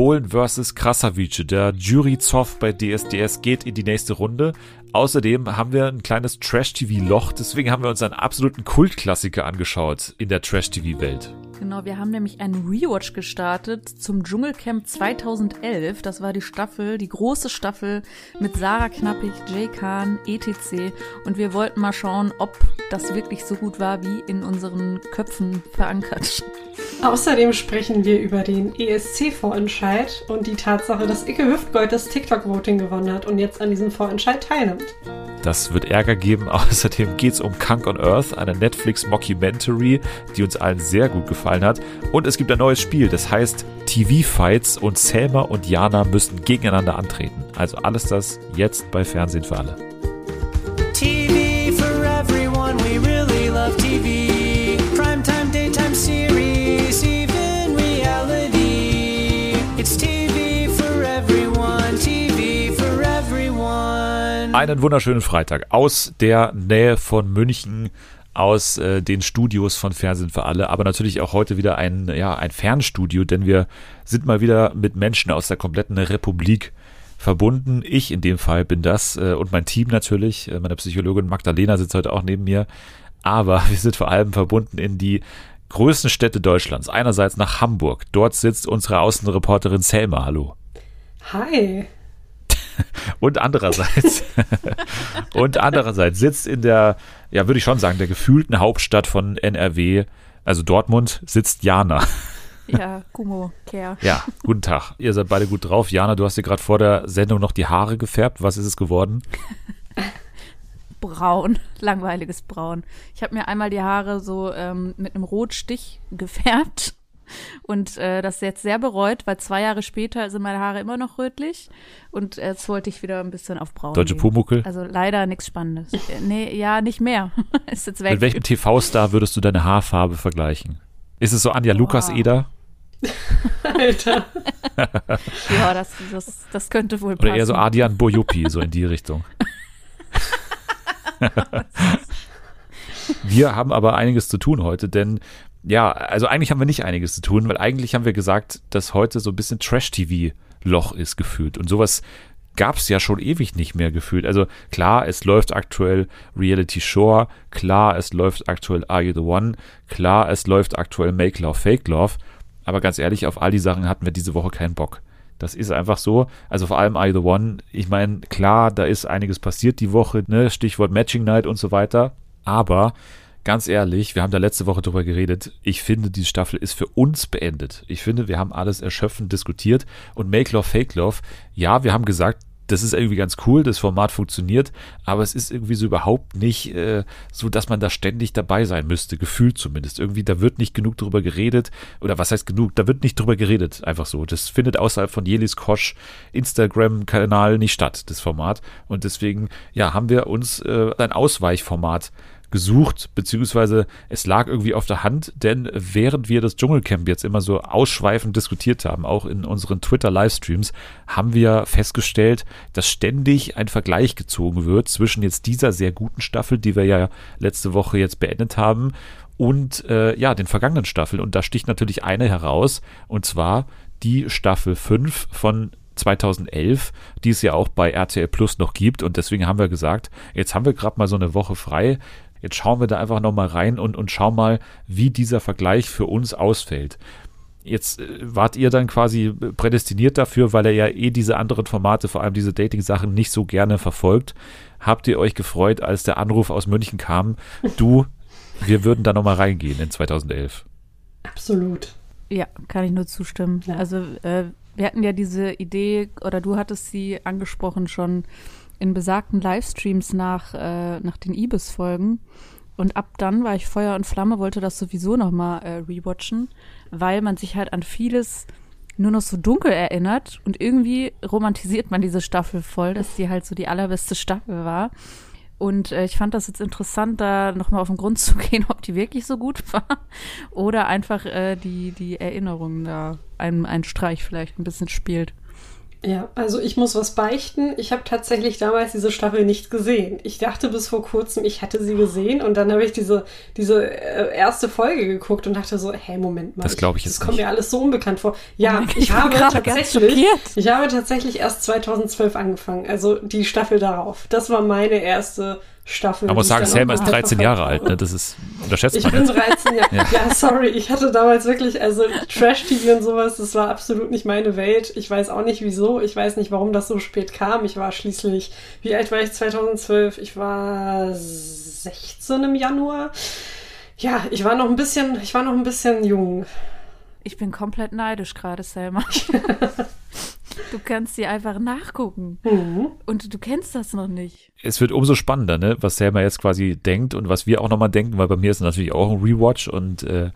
Bohlen vs. Krasavice. Der Jury-Zoff bei DSDS geht in die nächste Runde. Außerdem haben wir ein kleines Trash-TV-Loch, deswegen haben wir uns einen absoluten Kultklassiker angeschaut in der Trash-TV-Welt. Genau, wir haben nämlich einen Rewatch gestartet zum Dschungelcamp 2011. Das war die Staffel, die große Staffel mit Sarah Knappig, Jay Khan, etc. Und wir wollten mal schauen, ob das wirklich so gut war, wie in unseren Köpfen verankert. Außerdem sprechen wir über den ESC-Vorentscheid und die Tatsache, dass Icke Hüftgold das TikTok-Voting gewonnen hat und jetzt an diesem Vorentscheid teilnimmt. Das wird Ärger geben. Außerdem geht es um Kunk on Earth, eine Netflix-Mockumentary, die uns allen sehr gut gefallen hat. Und es gibt ein neues Spiel, das heißt TV-Fights und Selma und Jana müssen gegeneinander antreten. Also alles das jetzt bei Fernsehen für alle. Einen wunderschönen Freitag aus der Nähe von München aus äh, den Studios von Fernsehen für alle, aber natürlich auch heute wieder ein, ja, ein Fernstudio, denn wir sind mal wieder mit Menschen aus der kompletten Republik verbunden. Ich in dem Fall bin das äh, und mein Team natürlich. Äh, meine Psychologin Magdalena sitzt heute auch neben mir. Aber wir sind vor allem verbunden in die größten Städte Deutschlands. Einerseits nach Hamburg. Dort sitzt unsere Außenreporterin Selma. Hallo. Hi. und andererseits und andererseits sitzt in der, ja, würde ich schon sagen, der gefühlten Hauptstadt von NRW, also Dortmund, sitzt Jana. Ja, Kumo, Care. Ja, guten Tag. Ihr seid beide gut drauf. Jana, du hast dir gerade vor der Sendung noch die Haare gefärbt. Was ist es geworden? braun, langweiliges Braun. Ich habe mir einmal die Haare so ähm, mit einem Rotstich gefärbt und äh, das jetzt sehr bereut, weil zwei Jahre später sind meine Haare immer noch rötlich und jetzt wollte ich wieder ein bisschen auf braun Deutsche. Pumuckel? Also leider nichts Spannendes. Äh, nee, ja, nicht mehr. Ist jetzt weg. Mit welchem TV-Star würdest du deine Haarfarbe vergleichen? Ist es so Anja Lukas Eder? Alter. ja, das, das, das könnte wohl passen. Oder eher so Adian Bojupi, so in die Richtung. wir haben aber einiges zu tun heute, denn ja, also eigentlich haben wir nicht einiges zu tun, weil eigentlich haben wir gesagt, dass heute so ein bisschen Trash-TV-Loch ist gefühlt. Und sowas gab es ja schon ewig nicht mehr gefühlt. Also klar, es läuft aktuell Reality Shore, klar, es läuft aktuell Are You the One, klar, es läuft aktuell Make Love, Fake Love. Aber ganz ehrlich, auf all die Sachen hatten wir diese Woche keinen Bock. Das ist einfach so. Also vor allem Are You the One. Ich meine, klar, da ist einiges passiert die Woche, ne? Stichwort Matching Night und so weiter. Aber ganz ehrlich, wir haben da letzte Woche drüber geredet. Ich finde, die Staffel ist für uns beendet. Ich finde, wir haben alles erschöpfend diskutiert. Und Make Love, Fake Love, ja, wir haben gesagt, das ist irgendwie ganz cool, das Format funktioniert, aber es ist irgendwie so überhaupt nicht äh, so, dass man da ständig dabei sein müsste, gefühlt zumindest. Irgendwie, da wird nicht genug drüber geredet, oder was heißt genug, da wird nicht drüber geredet, einfach so. Das findet außerhalb von Jelis Kosch Instagram-Kanal nicht statt, das Format. Und deswegen, ja, haben wir uns äh, ein Ausweichformat gesucht, beziehungsweise es lag irgendwie auf der Hand, denn während wir das Dschungelcamp jetzt immer so ausschweifend diskutiert haben, auch in unseren Twitter-Livestreams, haben wir festgestellt, dass ständig ein Vergleich gezogen wird zwischen jetzt dieser sehr guten Staffel, die wir ja letzte Woche jetzt beendet haben, und äh, ja, den vergangenen Staffeln. Und da sticht natürlich eine heraus, und zwar die Staffel 5 von 2011, die es ja auch bei RTL Plus noch gibt. Und deswegen haben wir gesagt, jetzt haben wir gerade mal so eine Woche frei. Jetzt schauen wir da einfach nochmal rein und, und schauen mal, wie dieser Vergleich für uns ausfällt. Jetzt äh, wart ihr dann quasi prädestiniert dafür, weil er ja eh diese anderen Formate, vor allem diese Dating-Sachen, nicht so gerne verfolgt. Habt ihr euch gefreut, als der Anruf aus München kam, du, wir würden da nochmal reingehen in 2011? Absolut. Ja, kann ich nur zustimmen. Ja. Also äh, wir hatten ja diese Idee, oder du hattest sie angesprochen schon, in besagten Livestreams nach, äh, nach den Ibis-Folgen. Und ab dann war ich Feuer und Flamme, wollte das sowieso nochmal äh, rewatchen, weil man sich halt an vieles nur noch so dunkel erinnert und irgendwie romantisiert man diese Staffel voll, dass die halt so die allerbeste Staffel war. Und äh, ich fand das jetzt interessant, da nochmal auf den Grund zu gehen, ob die wirklich so gut war oder einfach äh, die, die Erinnerung da einen Streich vielleicht ein bisschen spielt. Ja, also ich muss was beichten. Ich habe tatsächlich damals diese Staffel nicht gesehen. Ich dachte bis vor kurzem, ich hätte sie gesehen und dann habe ich diese, diese äh, erste Folge geguckt und dachte so, hey, Moment mal. Das glaube ich jetzt Das kommt nicht. mir alles so unbekannt vor. Ja, Oh ich, ich habe tatsächlich, ich habe tatsächlich erst 2012 angefangen. Also die Staffel darauf. Das war meine erste Staffel. Ich sagen, auch ist mal 13 Jahre alt, ne? Das ist, unterschätzt ich man bin nicht. 13 Jahre. Ja. Ja. sorry, ich hatte damals wirklich, also Trash-TV und sowas, das war absolut nicht meine Welt. Ich weiß auch nicht wieso. Ich weiß nicht, warum das so spät kam. Ich war schließlich, wie alt war ich 2012? Ich war 16 im Januar. Ja, ich war noch ein bisschen, ich war noch ein bisschen jung. Ich bin komplett neidisch gerade, Selma. du kannst sie einfach nachgucken. Mhm. Und du kennst das noch nicht. es wird umso spannender, ne, was Selma jetzt quasi denkt und was wir auch nochmal denken, weil bei mir ist es natürlich auch ein Rewatch und äh,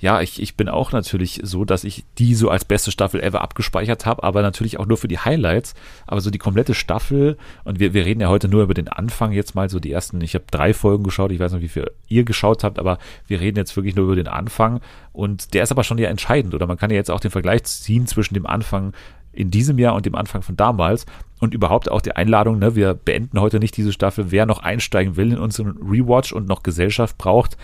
ja, ich, ich bin auch natürlich so, dass ich die so als beste Staffel ever abgespeichert habe, aber natürlich auch nur für die Highlights. Aber so die komplette Staffel, und wir, wir reden ja heute nur über den Anfang jetzt mal, so die ersten, ich habe drei Folgen geschaut, ich weiß nicht, wie viel ihr geschaut habt, aber wir reden jetzt wirklich nur über den Anfang und der ist aber schon ja entscheidend, oder man kann ja jetzt auch den Vergleich ziehen zwischen dem Anfang in diesem Jahr und dem Anfang von damals. Und überhaupt auch die Einladung, ne, wir beenden heute nicht diese Staffel, wer noch einsteigen will in unseren Rewatch und noch Gesellschaft braucht,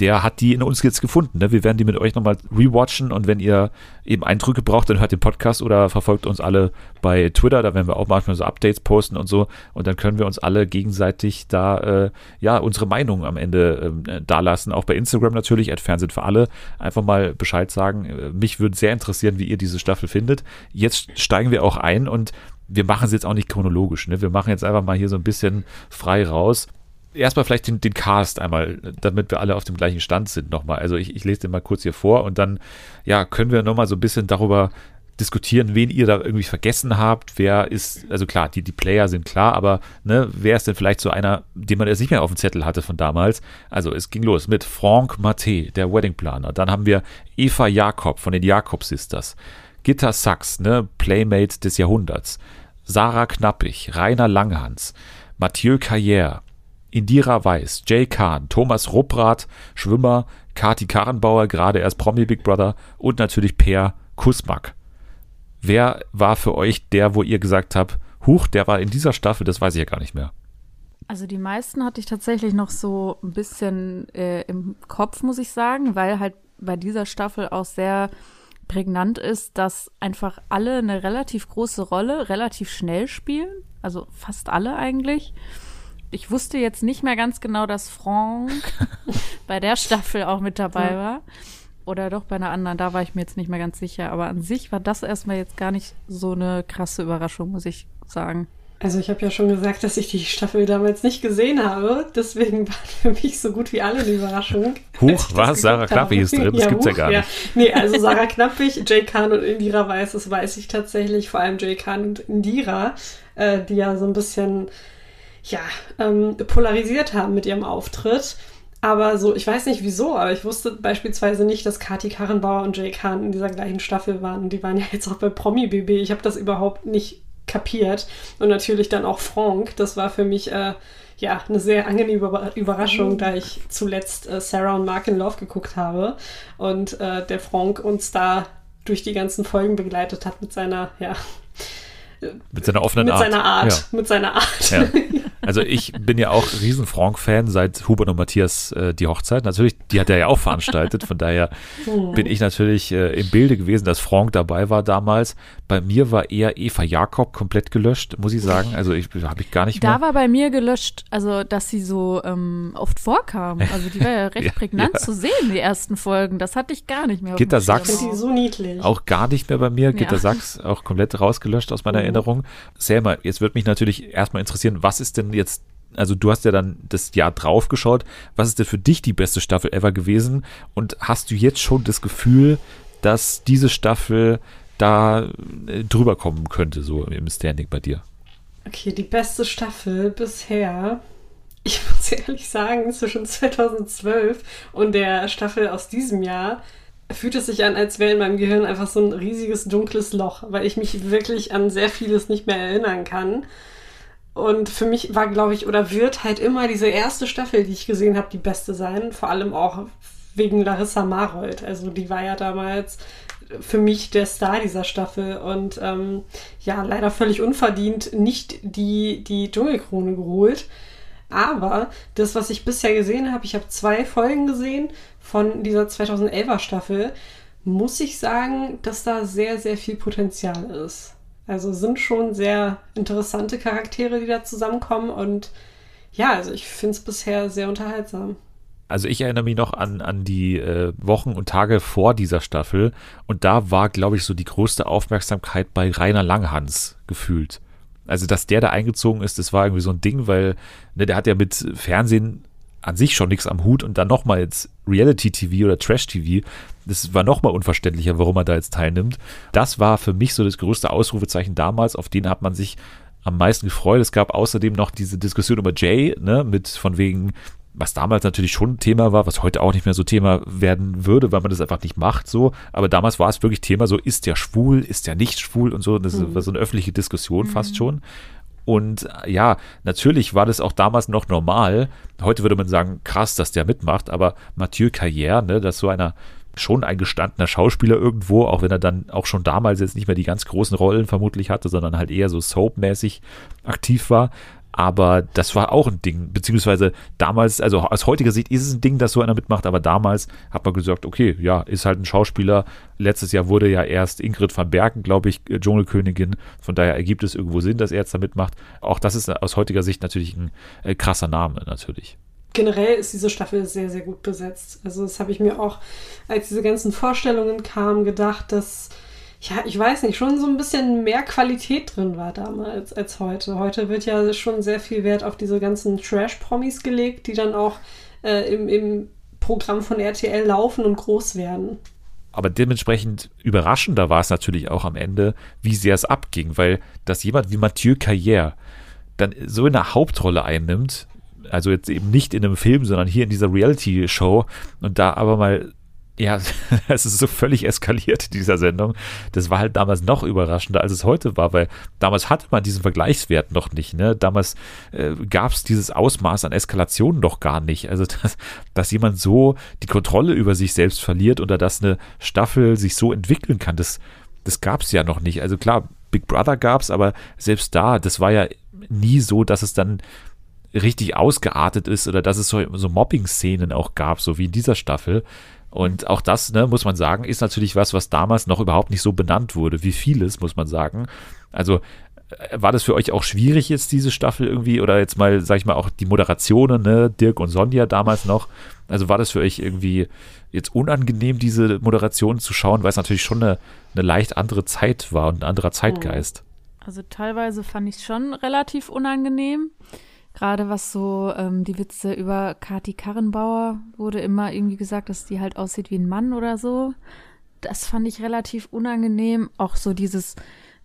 der hat die in uns jetzt gefunden. Ne? Wir werden die mit euch nochmal rewatchen und wenn ihr eben Eindrücke braucht, dann hört den Podcast oder verfolgt uns alle bei Twitter, da werden wir auch manchmal so Updates posten und so und dann können wir uns alle gegenseitig da äh, ja unsere Meinung am Ende ähm, dalassen, auch bei Instagram natürlich, at Fernsehen für alle, einfach mal Bescheid sagen. Äh, Mich würde sehr interessieren, wie ihr diese Staffel findet. Jetzt steigen wir auch ein und wir machen es jetzt auch nicht chronologisch, ne? Wir machen jetzt einfach mal hier so ein bisschen frei raus erstmal vielleicht den, den Cast einmal, damit wir alle auf dem gleichen Stand sind nochmal. Also ich, ich lese den mal kurz hier vor und dann ja, können wir nochmal so ein bisschen darüber diskutieren, wen ihr da irgendwie vergessen habt. Wer ist, also klar, die, die Player sind klar, aber ne, wer ist denn vielleicht so einer, den man jetzt nicht mehr auf dem Zettel hatte von damals? Also es ging los mit Franck Maté, der Weddingplaner. Dann haben wir Eva Jakob von den Jakob Sisters. Gitta Sachs, ne, Playmate des Jahrhunderts. Sarah Knappig, Rainer Langhans, Mathieu Carrière, Indira Weiß, Jay Kahn, Thomas Rupprath, Schwimmer, Kati Karrenbauer, gerade erst Promi Big Brother und natürlich Per Kusmak. Wer war für euch der, wo ihr gesagt habt, Huch, der war in dieser Staffel, das weiß ich ja gar nicht mehr. Also die meisten hatte ich tatsächlich noch so ein bisschen äh, im Kopf, muss ich sagen, weil halt bei dieser Staffel auch sehr prägnant ist, dass einfach alle eine relativ große Rolle relativ schnell spielen. Also fast alle eigentlich. Ich wusste jetzt nicht mehr ganz genau, dass Franck bei der Staffel auch mit dabei war. Oder doch bei einer anderen, da war ich mir jetzt nicht mehr ganz sicher. Aber an sich war das erstmal jetzt gar nicht so eine krasse Überraschung, muss ich sagen. Also ich habe ja schon gesagt, dass ich die Staffel damals nicht gesehen habe. Deswegen war für mich so gut wie alle eine Überraschung. Huch, was? Sarah Knappig ist drin? Das gibt's ja gar nicht. Nee, also Sarah Knappig, Jay Khan und Indira Weiß, das weiß ich tatsächlich. Vor allem Jay Khan und Indira, äh, die ja so ein bisschen ja, ähm, polarisiert haben mit ihrem Auftritt. Aber so, ich weiß nicht wieso, aber ich wusste beispielsweise nicht, dass Kati Karrenbauer und Jay Khan in dieser gleichen Staffel waren. Die waren ja jetzt auch bei Promi BB. Ich habe das überhaupt nicht kapiert. Und natürlich dann auch Frank. Das war für mich äh, ja eine sehr angenehme Über- Überraschung, da ich zuletzt äh, Sarah und Mark in Love geguckt habe. Und äh, der Frank uns da durch die ganzen Folgen begleitet hat mit seiner, ja, Mit seiner offenen mit Art. seiner Art. Ja. Mit seiner Art. Ja. Also ich bin ja auch riesen Frank-Fan seit Hubert und Matthias äh, die Hochzeit. Natürlich, die hat er ja auch veranstaltet. Von daher bin ich natürlich äh, im Bilde gewesen, dass Frank dabei war damals. Bei mir war eher Eva Jakob komplett gelöscht, muss ich sagen. Also ich habe ich gar nicht Da mehr. war bei mir gelöscht, also dass sie so ähm, oft vorkam. Also die war ja recht Ja, prägnant ja. zu sehen, die ersten Folgen. Das hatte ich gar nicht mehr. Gitter. Sachs. Ich finde die so niedlich. Auch gar nicht mehr bei mir. Gitter Ja. Sachs auch komplett rausgelöscht aus meiner Erinnerung. Selma, jetzt würde mich natürlich erstmal interessieren, was ist denn jetzt, also du hast ja dann das Jahr drauf geschaut, was ist denn für dich die beste Staffel ever gewesen? Und hast du jetzt schon das Gefühl, dass diese Staffel da äh, drüber kommen könnte, so im Standing bei dir? Okay, die beste Staffel bisher. Ich muss ehrlich sagen, zwischen 2012 und der Staffel aus diesem Jahr fühlt es sich an, als wäre in meinem Gehirn einfach so ein riesiges dunkles Loch, weil ich mich wirklich an sehr vieles nicht mehr erinnern kann. Und für mich war, glaube ich, oder wird halt immer diese erste Staffel, die ich gesehen habe, die beste sein. Vor allem auch wegen Larissa Marold. Also die war ja damals für mich der Star dieser Staffel und ähm, ja, leider völlig unverdient nicht die, die Dschungelkrone geholt. Aber das, was ich bisher gesehen habe, ich habe zwei Folgen gesehen von dieser 2011er Staffel, muss ich sagen, dass da sehr, sehr viel Potenzial ist. Also sind schon sehr interessante Charaktere, die da zusammenkommen und ja, also ich finde es bisher sehr unterhaltsam. Also ich erinnere mich noch an, an die äh, Wochen und Tage vor dieser Staffel und da war, glaube ich, so die größte Aufmerksamkeit bei Rainer Langhans gefühlt. Also, dass der da eingezogen ist, das war irgendwie so ein Ding, weil ne, der hat ja mit Fernsehen an sich schon nichts am Hut und dann nochmal jetzt Reality-TV oder Trash-TV, das war nochmal unverständlicher, warum er da jetzt teilnimmt. Das war für mich so das größte Ausrufezeichen damals, auf den hat man sich am meisten gefreut. Es gab außerdem noch diese Diskussion über Jay, ne, mit von wegen, was damals natürlich schon ein Thema war, was heute auch nicht mehr so Thema werden würde, weil man das einfach nicht macht so. Aber damals war es wirklich Thema so, ist der schwul, ist der nicht schwul und so. Das mhm. war so eine öffentliche Diskussion mhm. fast schon. Und ja, natürlich war das auch damals noch normal. Heute würde man sagen, krass, dass der mitmacht, aber Mathieu Carrière, ne, dass so einer schon ein gestandener Schauspieler irgendwo, auch wenn er dann auch schon damals jetzt nicht mehr die ganz großen Rollen vermutlich hatte, sondern halt eher so soapmäßig aktiv war, aber das war auch ein Ding, beziehungsweise damals, also aus heutiger Sicht ist es ein Ding, dass so einer mitmacht, aber damals hat man gesagt, okay, ja, ist halt ein Schauspieler. Letztes Jahr wurde ja erst Ingrid van Bergen, glaube ich, äh, Dschungelkönigin. Von daher ergibt es irgendwo Sinn, dass er jetzt da mitmacht. Auch das ist aus heutiger Sicht natürlich ein äh, krasser Name, natürlich generell ist diese Staffel sehr, sehr gut besetzt. Also das habe ich mir auch, als diese ganzen Vorstellungen kamen, gedacht, dass ja, ich weiß nicht, schon so ein bisschen mehr Qualität drin war damals als heute. Heute wird ja schon sehr viel Wert auf diese ganzen Trash-Promis gelegt, die dann auch äh, im, im Programm von RTL laufen und groß werden. Aber dementsprechend überraschender war es natürlich auch am Ende, wie sehr es abging, weil dass jemand wie Mathieu Carrière dann so in der Hauptrolle einnimmt, also jetzt eben nicht in einem Film, sondern hier in dieser Reality-Show und da aber mal ja, es ist so völlig eskaliert in dieser Sendung. Das war halt damals noch überraschender, als es heute war, weil damals hatte man diesen Vergleichswert noch nicht. Ne? Damals äh, gab es dieses Ausmaß an Eskalation noch gar nicht. Also, dass, dass jemand so die Kontrolle über sich selbst verliert oder dass eine Staffel sich so entwickeln kann, das, das gab es ja noch nicht. Also klar, Big Brother gab es, aber selbst da, das war ja nie so, dass es dann richtig ausgeartet ist oder dass es so, so Mobbing-Szenen auch gab, so wie in dieser Staffel. Und auch das, ne, muss man sagen, ist natürlich was, was damals noch überhaupt nicht so benannt wurde, wie vieles, muss man sagen. Also äh, war das für euch auch schwierig jetzt diese Staffel irgendwie oder jetzt mal, sag ich mal, auch die Moderationen, ne, Dirk und Sonja damals noch? Also war das für euch irgendwie jetzt unangenehm, diese Moderation zu schauen, weil es natürlich schon eine, eine leicht andere Zeit war und ein anderer Zeitgeist? Also teilweise fand ich es schon relativ unangenehm. Gerade was so ähm, die Witze über Kati Karrenbauer wurde immer irgendwie gesagt, dass die halt aussieht wie ein Mann oder so. Das fand ich relativ unangenehm. Auch so dieses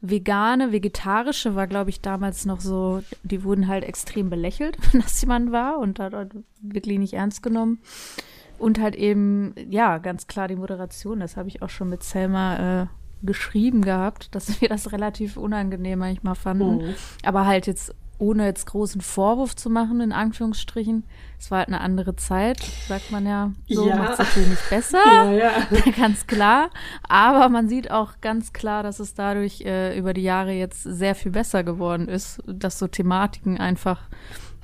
vegane, vegetarische war, glaube ich, damals noch so, die wurden halt extrem belächelt, wenn das jemand war und da wirklich nicht ernst genommen. Und halt eben, ja, ganz klar die Moderation, das habe ich auch schon mit Selma äh, geschrieben gehabt, dass wir das relativ unangenehm manchmal fanden. Oh. Aber halt jetzt ohne jetzt großen Vorwurf zu machen, in Anführungsstrichen. Es war halt eine andere Zeit, sagt man ja. So ja. macht es natürlich nicht besser. Ja, ja. ganz klar. Aber man sieht auch ganz klar, dass es dadurch äh, über die Jahre jetzt sehr viel besser geworden ist, dass so Thematiken einfach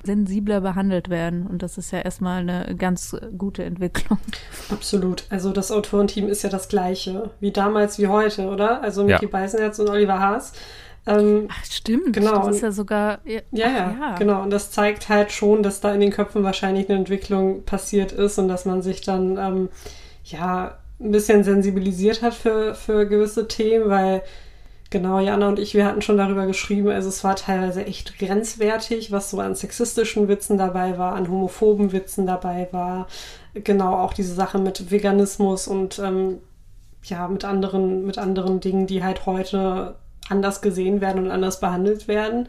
sensibler behandelt werden. Und das ist ja erstmal eine ganz gute Entwicklung. Absolut. Also das Autorenteam ist ja das gleiche, wie damals, wie heute, oder? Also Micky ja. Beisenherz und Oliver Haas ähm, Ach, stimmt. Genau. Das ist ja sogar. Ja, ja, ja, genau. Und das zeigt halt schon, dass da in den Köpfen wahrscheinlich eine Entwicklung passiert ist und dass man sich dann, ähm, ja, ein bisschen sensibilisiert hat für, für gewisse Themen, weil Genau, Jana und ich, wir hatten schon darüber geschrieben, also es war teilweise echt grenzwertig, was so an sexistischen Witzen dabei war, an homophoben Witzen dabei war. Genau, auch diese Sache mit Veganismus und ähm, ja, mit anderen, mit anderen Dingen, die halt heute anders gesehen werden und anders behandelt werden.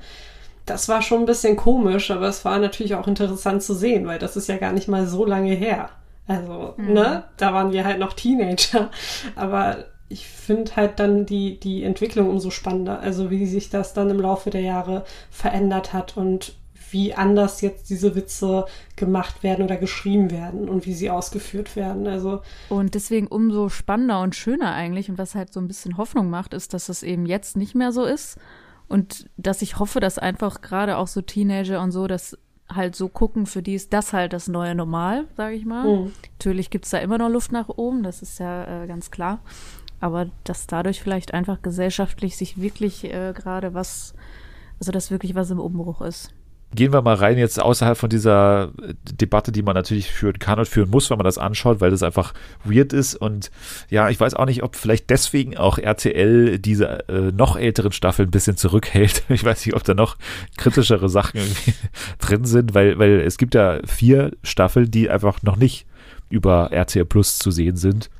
Das war schon ein bisschen komisch, aber es war natürlich auch interessant zu sehen, weil das ist ja gar nicht mal so lange her. Also, mhm. ne, da waren wir halt noch Teenager. Aber ich finde halt dann die, die Entwicklung umso spannender. Also, wie sich das dann im Laufe der Jahre verändert hat und wie anders jetzt diese Witze gemacht werden oder geschrieben werden und wie sie ausgeführt werden. Also und deswegen umso spannender und schöner eigentlich und was halt so ein bisschen Hoffnung macht, ist, dass es eben jetzt nicht mehr so ist und dass ich hoffe, dass einfach gerade auch so Teenager und so, dass halt so gucken, für die ist das halt das neue Normal, sage ich mal. Mhm. Natürlich gibt es da immer noch Luft nach oben, das ist ja äh, ganz klar. Aber dass dadurch vielleicht einfach gesellschaftlich sich wirklich äh, gerade was, also dass wirklich was im Umbruch ist gehen wir mal rein jetzt außerhalb von dieser Debatte, die man natürlich führen kann und führen muss, wenn man das anschaut, weil das einfach weird ist. Und ja, ich weiß auch nicht, ob vielleicht deswegen auch RTL diese äh, noch älteren Staffeln ein bisschen zurückhält. Ich weiß nicht, ob da noch kritischere Sachen drin sind, weil, weil es gibt ja vier Staffeln, die einfach noch nicht über RTL Plus zu sehen sind.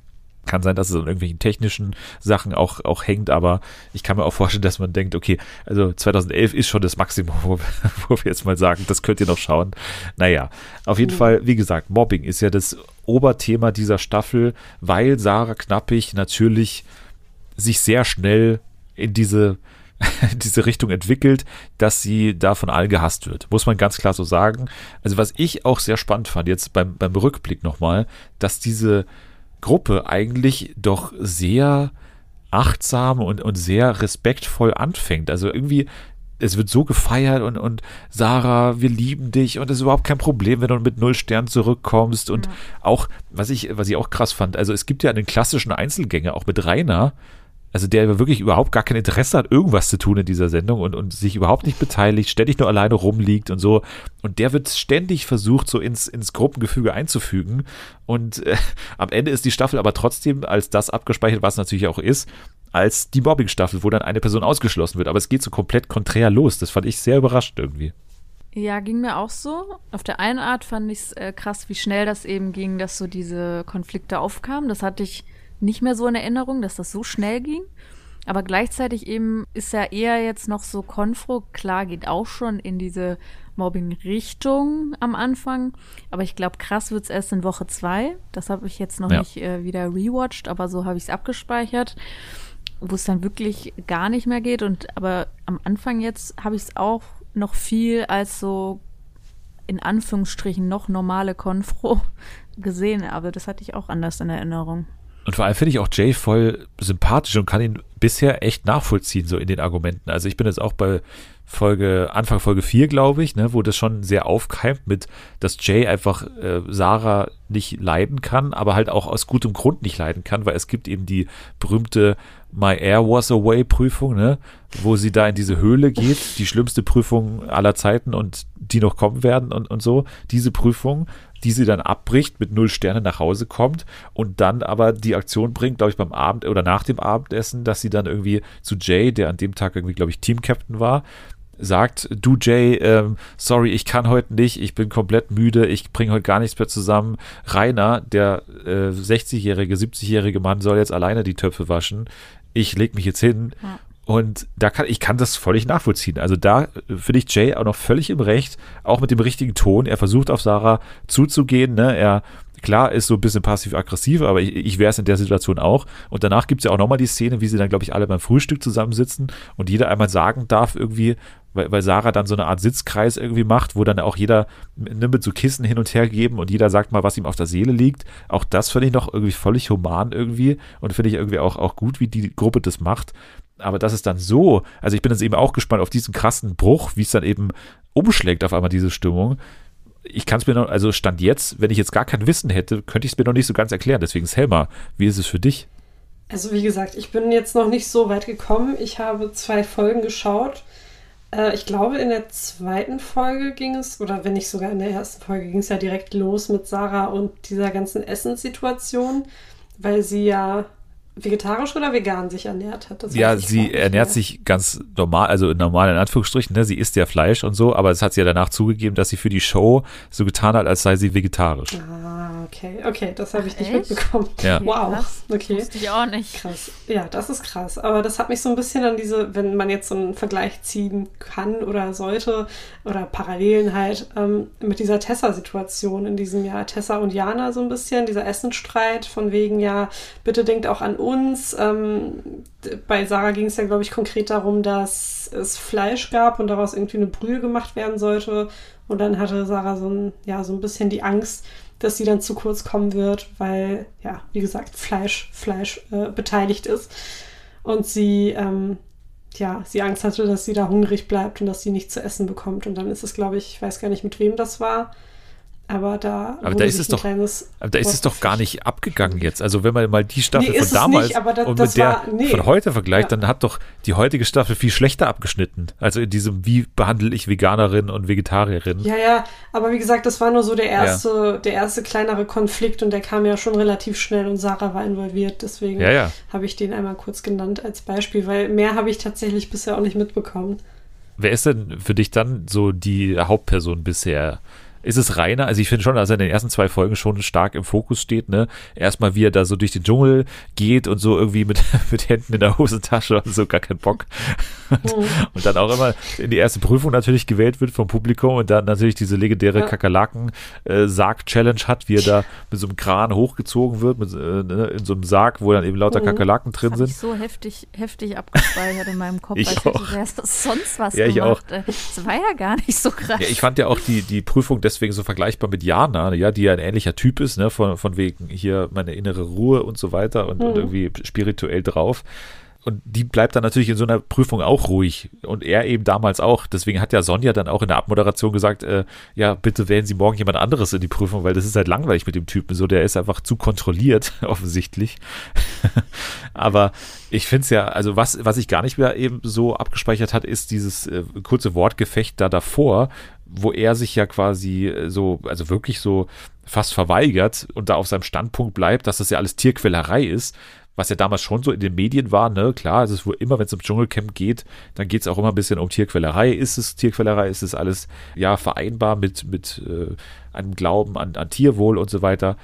Kann sein, dass es an irgendwelchen technischen Sachen auch, auch hängt, aber ich kann mir auch vorstellen, dass man denkt, okay, also 2011 ist schon das Maximum, wo, wo wir jetzt mal sagen, das könnt ihr noch schauen. Naja, auf jeden mhm. Fall, wie gesagt, Mobbing ist ja das Oberthema dieser Staffel, weil Sarah Knappig natürlich sich sehr schnell in diese diese Richtung entwickelt, dass sie da von allen gehasst wird. Muss man ganz klar so sagen. Also was ich auch sehr spannend fand, jetzt beim, beim Rückblick nochmal, dass diese Gruppe eigentlich doch sehr achtsam und, und sehr respektvoll anfängt. Also irgendwie, es wird so gefeiert und, und Sarah, wir lieben dich und es ist überhaupt kein Problem, wenn du mit null Sternen zurückkommst. Und ja. auch, was ich, was ich auch krass fand, also es gibt ja einen klassischen Einzelgänger, auch mit Rainer, also der wirklich überhaupt gar kein Interesse hat, irgendwas zu tun in dieser Sendung und, und sich überhaupt nicht beteiligt, ständig nur alleine rumliegt und so. Und der wird ständig versucht, so ins, ins Gruppengefüge einzufügen. Und äh, am Ende ist die Staffel aber trotzdem als das abgespeichert, was natürlich auch ist, als die Mobbing-Staffel, wo dann eine Person ausgeschlossen wird. Aber es geht so komplett konträr los. Das fand ich sehr überraschend irgendwie. Ja, ging mir auch so. Auf der einen Art fand ich es äh, krass, wie schnell das eben ging, dass so diese Konflikte aufkamen. Das hatte ich nicht mehr so in Erinnerung, dass das so schnell ging. Aber gleichzeitig eben ist ja eher jetzt noch so Konfro, klar, geht auch schon in diese Mobbing-Richtung am Anfang. Aber ich glaube, krass wird es erst in Woche zwei. Das habe ich jetzt noch ja. nicht äh, wieder rewatcht, aber so habe ich es abgespeichert, wo es dann wirklich gar nicht mehr geht. Und aber am Anfang jetzt habe ich es auch noch viel als so in Anführungsstrichen noch normale Konfro gesehen, aber das hatte ich auch anders in Erinnerung. Und vor allem finde ich auch Jay voll sympathisch und kann ihn bisher echt nachvollziehen, so in den Argumenten. Also ich bin jetzt auch bei Folge, Anfang Folge 4, glaube ich, ne, wo das schon sehr aufkeimt mit, dass Jay einfach äh, Sarah nicht leiden kann, aber halt auch aus gutem Grund nicht leiden kann, weil es gibt eben die berühmte My Air Was Away Prüfung, ne, wo sie da in diese Höhle geht, die schlimmste Prüfung aller Zeiten und die noch kommen werden und, und so. Diese Prüfung, die sie dann abbricht, mit null Sterne nach Hause kommt und dann aber die Aktion bringt, glaube ich, beim Abend oder nach dem Abendessen, dass sie dann irgendwie zu Jay, der an dem Tag irgendwie, glaube ich, Team-Captain war, sagt, du Jay, ähm, sorry, ich kann heute nicht, ich bin komplett müde, ich bringe heute gar nichts mehr zusammen. Rainer, der äh, 60-jährige, 70-jährige Mann, soll jetzt alleine die Töpfe waschen. Ich leg mich jetzt hin. Ja. Und da kann ich kann das völlig nachvollziehen. Also da finde ich Jay auch noch völlig im Recht, auch mit dem richtigen Ton. Er versucht auf Sarah zuzugehen. Ne? Er klar ist so ein bisschen passiv-aggressiv, aber ich, ich wäre es in der Situation auch. Und danach gibt es ja auch nochmal die Szene, wie sie dann, glaube ich, alle beim Frühstück zusammensitzen und jeder einmal sagen darf, irgendwie, weil, weil Sarah dann so eine Art Sitzkreis irgendwie macht, wo dann auch jeder ne, mit so Kissen hin und her geben und jeder sagt mal, was ihm auf der Seele liegt. Auch das finde ich noch irgendwie völlig human irgendwie und finde ich irgendwie auch, auch gut, wie die Gruppe das macht aber das ist dann so, also ich bin jetzt eben auch gespannt auf diesen krassen Bruch, wie es dann eben umschlägt auf einmal diese Stimmung. Ich kann es mir noch, also Stand jetzt, wenn ich jetzt gar kein Wissen hätte, könnte ich es mir noch nicht so ganz erklären. Deswegen, Selma, wie ist es für dich? Also wie gesagt, ich bin jetzt noch nicht so weit gekommen. Ich habe zwei Folgen geschaut. Äh, ich glaube, in der zweiten Folge ging es, oder wenn nicht sogar in der ersten Folge, ging es ja direkt los mit Sarah und dieser ganzen Essenssituation, weil sie ja vegetarisch oder vegan sich ernährt hat. ja, sie ernährt mehr. sich ganz normal, also normal in Anführungsstrichen, ne? sie isst ja Fleisch und so, aber es hat sie ja danach zugegeben, dass sie für die Show so getan hat, als sei sie vegetarisch. Ah, okay, okay, das habe ich nicht echt? mitbekommen. Ja. Wow, krass. okay. Wusste ich auch nicht. Krass. Ja, das ist krass, aber das hat mich so ein bisschen an diese, wenn man jetzt so einen Vergleich ziehen kann oder sollte oder Parallelen halt ähm, mit dieser Tessa-Situation in diesem Jahr, Tessa und Jana so ein bisschen, dieser Essensstreit von wegen, ja, bitte denkt auch an uns. Ähm, bei Sarah ging es ja, glaube ich, konkret darum, dass es Fleisch gab und daraus irgendwie eine Brühe gemacht werden sollte. Und dann hatte Sarah so ein, ja, so ein bisschen die Angst, dass sie dann zu kurz kommen wird, weil, ja, wie gesagt, Fleisch, Fleisch äh, beteiligt ist. Und sie, ähm, ja, sie Angst hatte, dass sie da hungrig bleibt und dass sie nichts zu essen bekommt. Und dann ist es, glaube ich, ich weiß gar nicht, mit wem das war, aber da, aber da ist es doch, aber da ist es doch gar nicht abgegangen jetzt. Also wenn man mal die Staffel nee, von damals nicht, das, und mit der war, nee. von heute vergleicht, ja. dann hat doch die heutige Staffel viel schlechter abgeschnitten. Also in diesem, wie behandle ich Veganerinnen und Vegetarierinnen. Ja, ja, aber wie gesagt, das war nur so der erste, ja. der erste kleinere Konflikt und der kam ja schon relativ schnell und Sarah war involviert. Deswegen ja, habe ich den einmal kurz genannt als Beispiel, weil mehr habe ich tatsächlich bisher auch nicht mitbekommen. Wer ist denn für dich dann so die Hauptperson bisher? Ist es Rainer. Also ich finde schon, dass er in den ersten zwei Folgen schon stark im Fokus steht. Ne? Erstmal, wie er da so durch den Dschungel geht und so irgendwie mit, mit Händen in der Hosentasche und so gar keinen Bock. Und, mhm. und, dann auch immer in die erste Prüfung natürlich gewählt wird vom Publikum und dann natürlich diese legendäre ja. Kakerlaken-Sarg-Challenge hat, wie er da mit so einem Kran hochgezogen wird, mit, äh, ne, in so einem Sarg, wo dann eben lauter mhm. Kakerlaken drin das sind. Ich so heftig, heftig abgespeichert in meinem Kopf, ich als auch. hätte ich sonst was ja, gemacht. Ich auch. Das war ja gar nicht so krass. Ja, ich fand ja auch die, die Prüfung deswegen so vergleichbar mit Jana, ja, die ja ein ähnlicher Typ ist, ne, von, von wegen hier meine innere Ruhe und so weiter und, mhm. und irgendwie spirituell drauf. Und die bleibt dann natürlich in so einer Prüfung auch ruhig. Und er eben damals auch. Deswegen hat ja Sonja dann auch in der Abmoderation gesagt, äh, ja, bitte wählen Sie morgen jemand anderes in die Prüfung, weil das ist halt langweilig mit dem Typen. So, der ist einfach zu kontrolliert, offensichtlich. Aber ich finde es ja, also was, was ich gar nicht mehr eben so abgespeichert hat, ist dieses äh, kurze Wortgefecht da davor, wo er sich ja quasi äh, so, also wirklich so fast verweigert und da auf seinem Standpunkt bleibt, dass das ja alles Tierquälerei ist, was ja damals schon so in den Medien war, ne, klar, es ist wohl immer, wenn es um Dschungelcamp geht, dann geht es auch immer ein bisschen um Tierquälerei. Ist es Tierquälerei? Ist es alles, ja, vereinbar mit, mit äh, einem Glauben an, an Tierwohl und so weiter?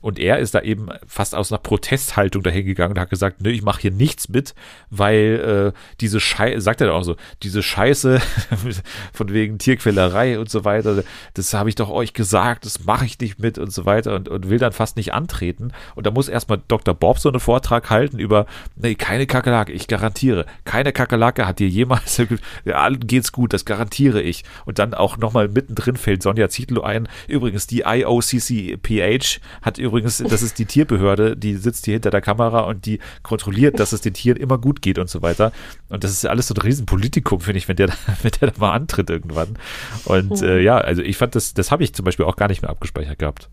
Und er ist da eben fast aus einer Protesthaltung dahingegangen und hat gesagt, nö, ich mache hier nichts mit, weil äh, diese Scheiße, sagt er dann auch so, diese Scheiße von wegen Tierquälerei und so weiter, das habe ich doch euch gesagt, das mache ich nicht mit und so weiter und, und will dann fast nicht antreten. Und da muss erstmal Dr. Bob so einen Vortrag halten über, nee, keine Kakerlake, ich garantiere, keine Kakerlake hat dir jemals, allen geht's gut, das garantiere ich. Und dann auch nochmal mittendrin fällt Sonja Zietlow ein, übrigens die IOCCPH hat übrigens übrigens, das ist die Tierbehörde, die sitzt hier hinter der Kamera und die kontrolliert, dass es den Tieren immer gut geht und so weiter. Und das ist alles so ein Riesenpolitikum, finde ich, wenn der, wenn der da mal antritt irgendwann. Und äh, ja, also ich fand das, das habe ich zum Beispiel auch gar nicht mehr abgespeichert gehabt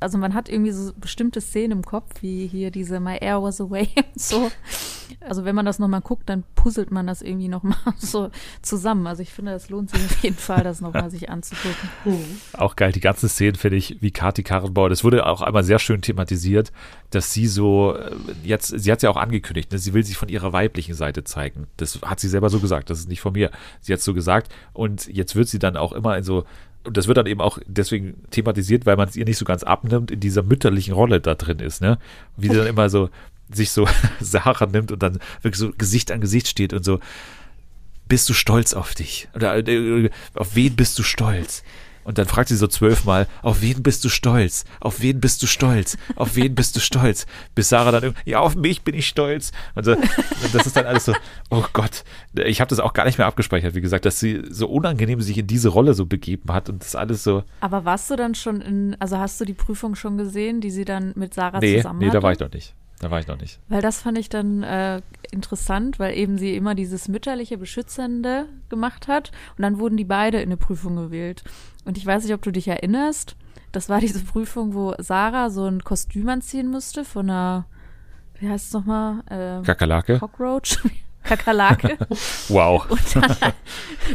also man hat irgendwie so bestimmte Szenen im Kopf, wie hier diese My Air Was Away und so. Also wenn man das nochmal guckt, dann puzzelt man das irgendwie nochmal so zusammen. Also ich finde, es lohnt sich auf jeden Fall, das nochmal sich anzugucken. Auch geil, die ganzen Szenen finde ich, wie Kati Karrenbauer, das wurde auch einmal sehr schön thematisiert, dass sie so, äh, jetzt, sie hat es ja auch angekündigt, ne, sie will sich von ihrer weiblichen Seite zeigen. Das hat sie selber so gesagt, das ist nicht von mir. Sie hat es so gesagt und jetzt wird sie dann auch immer in so und das wird dann eben auch deswegen thematisiert, weil man es ihr nicht so ganz abnimmt, in dieser mütterlichen Rolle da drin ist, ne? Wie sie dann immer so sich so Sarah nimmt und dann wirklich so Gesicht an Gesicht steht und so, bist du stolz auf dich? Oder äh, auf wen bist du stolz? Und dann fragt sie so zwölfmal, auf wen bist du stolz? Auf wen bist du stolz? Auf wen bist du stolz? Bis Sarah dann irgendwie, ja, auf mich bin ich stolz. Und, so, und das ist dann alles so, oh Gott. Ich habe das auch gar nicht mehr abgespeichert, wie gesagt, dass sie so unangenehm sich in diese Rolle so begeben hat und das alles so. Aber warst du dann schon in, also hast du die Prüfung schon gesehen, die sie dann mit Sarah nee, zusammen Nee, hatte? da war ich noch nicht. Da war ich noch nicht. Weil das fand ich dann äh, interessant, weil eben sie immer dieses mütterliche, beschützende gemacht hat. Und dann wurden die beide in eine Prüfung gewählt. Und ich weiß nicht, ob du dich erinnerst. Das war diese Prüfung, wo Sarah so ein Kostüm anziehen musste von einer, wie heißt es nochmal? Äh, Kakerlake. Cockroach. Kakerlake. wow. Dann,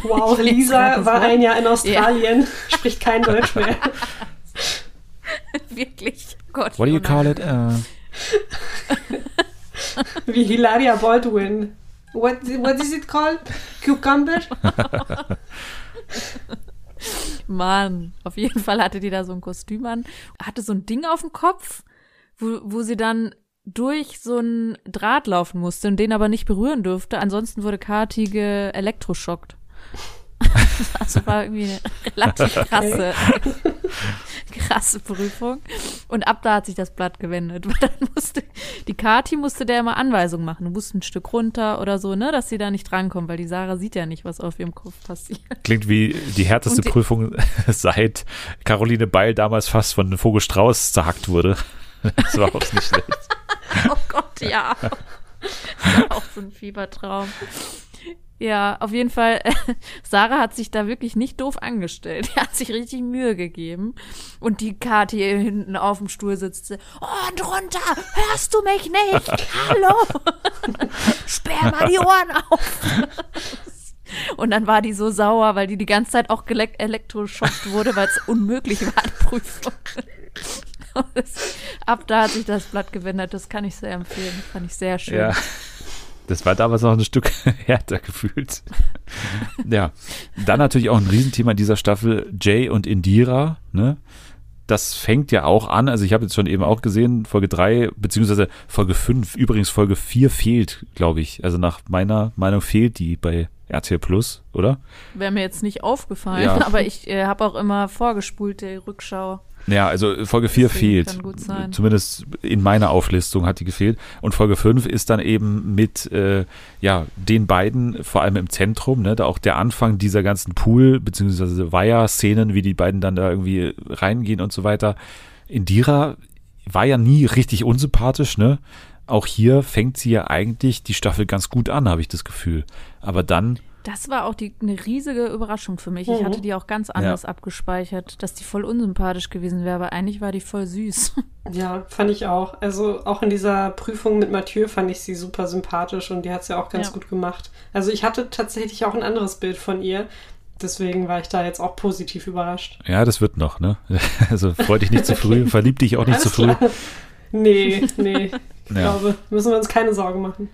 wow, Lisa war ein Jahr in Australien, ja. spricht kein Deutsch mehr. Wirklich. Gott. What do you call it? Uh, Wie Hilaria Baldwin. What, what is it called? Cucumber? Mann, auf jeden Fall hatte die da so ein Kostüm an, hatte so ein Ding auf dem Kopf, wo, wo sie dann durch so einen Draht laufen musste und den aber nicht berühren durfte. Ansonsten wurde Kati elektroschockt. also war irgendwie eine relativ krasse Krasse Prüfung. Und ab da hat sich das Blatt gewendet. Weil dann musste, die Kati musste der immer Anweisungen machen. Du musst ein Stück runter oder so, ne, dass sie da nicht drankommt, weil die Sarah sieht ja nicht, was auf ihrem Kopf passiert. Klingt wie die härteste die- Prüfung seit Caroline Beil damals fast von Vogel Strauß zerhackt wurde. Das war auch nicht schlecht. Oh Gott, ja. Das war auch so ein Fiebertraum. Ja, auf jeden Fall, Sarah hat sich da wirklich nicht doof angestellt. Die hat sich richtig Mühe gegeben. Und die Kathi hier hinten auf dem Stuhl sitzt. sie, Und runter! Hörst du mich nicht? Hallo! Sperr mal die Ohren auf! Und dann war die so sauer, weil die die ganze Zeit auch elektroschockt wurde, weil es unmöglich war, die Prüfung. Das, ab da hat sich das Blatt gewendet. Das kann ich sehr empfehlen. Fand ich sehr schön. Ja. Das war damals noch ein Stück härter gefühlt. ja. Dann natürlich auch ein Riesenthema in dieser Staffel, Jay und Indira, ne? Das fängt ja auch an, also ich habe jetzt schon eben auch gesehen, Folge 3, beziehungsweise Folge 5, übrigens Folge 4 fehlt, glaube ich. Also nach meiner Meinung fehlt die bei RTL Plus, oder? Wäre mir jetzt nicht aufgefallen, Ja. aber ich äh, habe auch immer vorgespulte Rückschau. Ja, also Folge 4 Deswegen fehlt. kann gut sein. Zumindest in meiner Auflistung hat die gefehlt. Und Folge 5 ist dann eben mit äh, ja, den beiden, vor allem im Zentrum, ne, da auch der Anfang dieser ganzen Pool- bzw. Weiher-Szenen, wie die beiden dann da irgendwie reingehen und so weiter. Indira war ja nie richtig unsympathisch, ne? Auch hier fängt sie ja eigentlich die Staffel ganz gut an, habe ich das Gefühl. Aber dann Das war auch die, eine riesige Überraschung für mich. Ich Mhm. hatte die auch ganz anders abgespeichert, dass die voll unsympathisch gewesen wäre, aber eigentlich war die voll süß. Ja, fand ich auch. Also auch in dieser Prüfung mit Mathieu fand ich sie super sympathisch und die hat es ja auch ganz Ja. gut gemacht. Also ich hatte tatsächlich auch ein anderes Bild von ihr. Deswegen war ich da jetzt auch positiv überrascht. Ja, das wird noch, ne? Also freu dich nicht zu früh, verlieb dich auch nicht zu früh. klar. Nee, nee. Ich Ja. glaube, müssen wir uns keine Sorgen machen.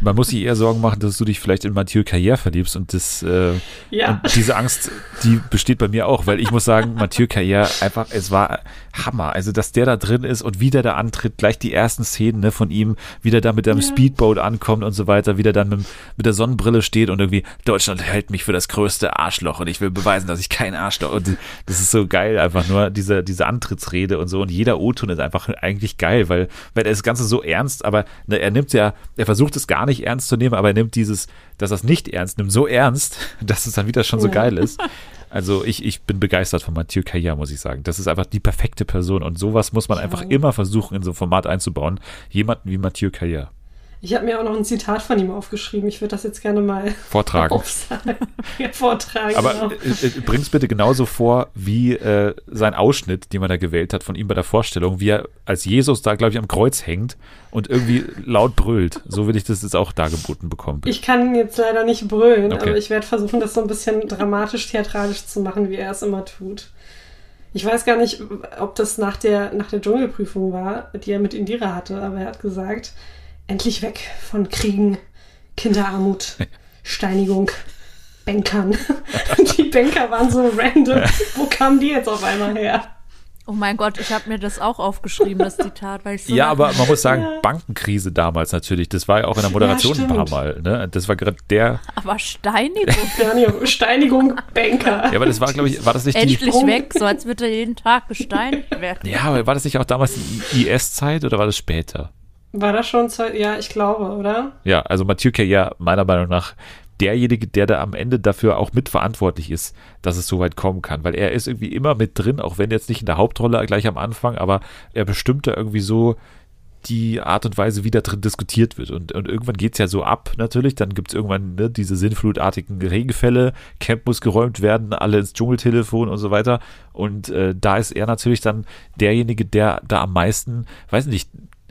Man muss sich eher Sorgen machen, dass du dich vielleicht in Mathieu Carrière verliebst und das äh, Ja. und diese Angst, die besteht bei mir auch, weil ich muss sagen, Mathieu Carrière einfach, es war Hammer. Also, dass der da drin ist und wie der da antritt, gleich die ersten Szenen ne, von ihm, wie der da mit dem Ja. Speedboat ankommt und so weiter, wie der dann mit, mit der Sonnenbrille steht und irgendwie, Deutschland hält mich für das größte Arschloch und ich will beweisen, dass ich kein Arschloch und das ist so geil, einfach nur diese, diese Antrittsrede und so und jeder O-Ton ist einfach eigentlich geil, weil, weil er das Ganze so ernst, aber ne, er nimmt ja, er versucht es gar nicht ernst zu nehmen, aber er nimmt dieses, dass er es nicht ernst nimmt, so ernst, dass es dann wieder schon so Ja. geil ist. Also ich, ich bin begeistert von Mathieu Carrière, muss ich sagen. Das ist einfach die perfekte Person und sowas muss man Ja. einfach immer versuchen, in so ein Format einzubauen. Jemanden wie Mathieu Carrière. Ich habe mir auch noch ein Zitat von ihm aufgeschrieben. Ich würde das jetzt gerne mal Vortragen. aufsagen. ja, vortragen. Aber genau. äh, äh, bring's bitte genauso vor wie äh, sein Ausschnitt, den man da gewählt hat von ihm bei der Vorstellung, wie er als Jesus da, glaube ich, am Kreuz hängt und irgendwie laut brüllt. So will ich das jetzt auch dargeboten bekommen. Ich kann jetzt leider nicht brüllen, Okay. aber ich werde versuchen, das so ein bisschen dramatisch-theatralisch zu machen, wie er es immer tut. Ich weiß gar nicht, ob das nach der, nach der Dschungelprüfung war, die er mit Indira hatte, aber er hat gesagt, endlich weg von Kriegen, Kinderarmut, Steinigung, Bänkern. die Banker waren so random. Wo kamen die jetzt auf einmal her? Oh mein Gott, ich habe mir das auch aufgeschrieben, das Zitat, weil ich so Ja, aber man muss sagen, Ja. Bankenkrise damals natürlich. Das war ja auch in der Moderation Ja, ein paar. Mal. Ne? Das war gerade der. aber Steinigung. Steinigung, Steinigung, Banker. Ja, aber das war, glaube ich, war das nicht die. Endlich weg, so als würde er jeden Tag gesteinigt werden. Ja, aber war das nicht auch damals die IS-Zeit oder war das später? War das schon zwei, ja, ich glaube, oder? Ja, also Mathieu Carrière, meiner Meinung nach, derjenige, der da am Ende dafür auch mitverantwortlich ist, dass es so weit kommen kann. Weil er ist irgendwie immer mit drin, auch wenn jetzt nicht in der Hauptrolle gleich am Anfang, aber er bestimmt da irgendwie so die Art und Weise, wie da drin diskutiert wird. Und, und irgendwann geht's ja so ab, natürlich. Dann gibt's irgendwann ne, diese sinnflutartigen Regenfälle, Camp muss geräumt werden, alle ins Dschungeltelefon und so weiter. Und äh, da ist er natürlich dann derjenige, der da am meisten, weiß nicht,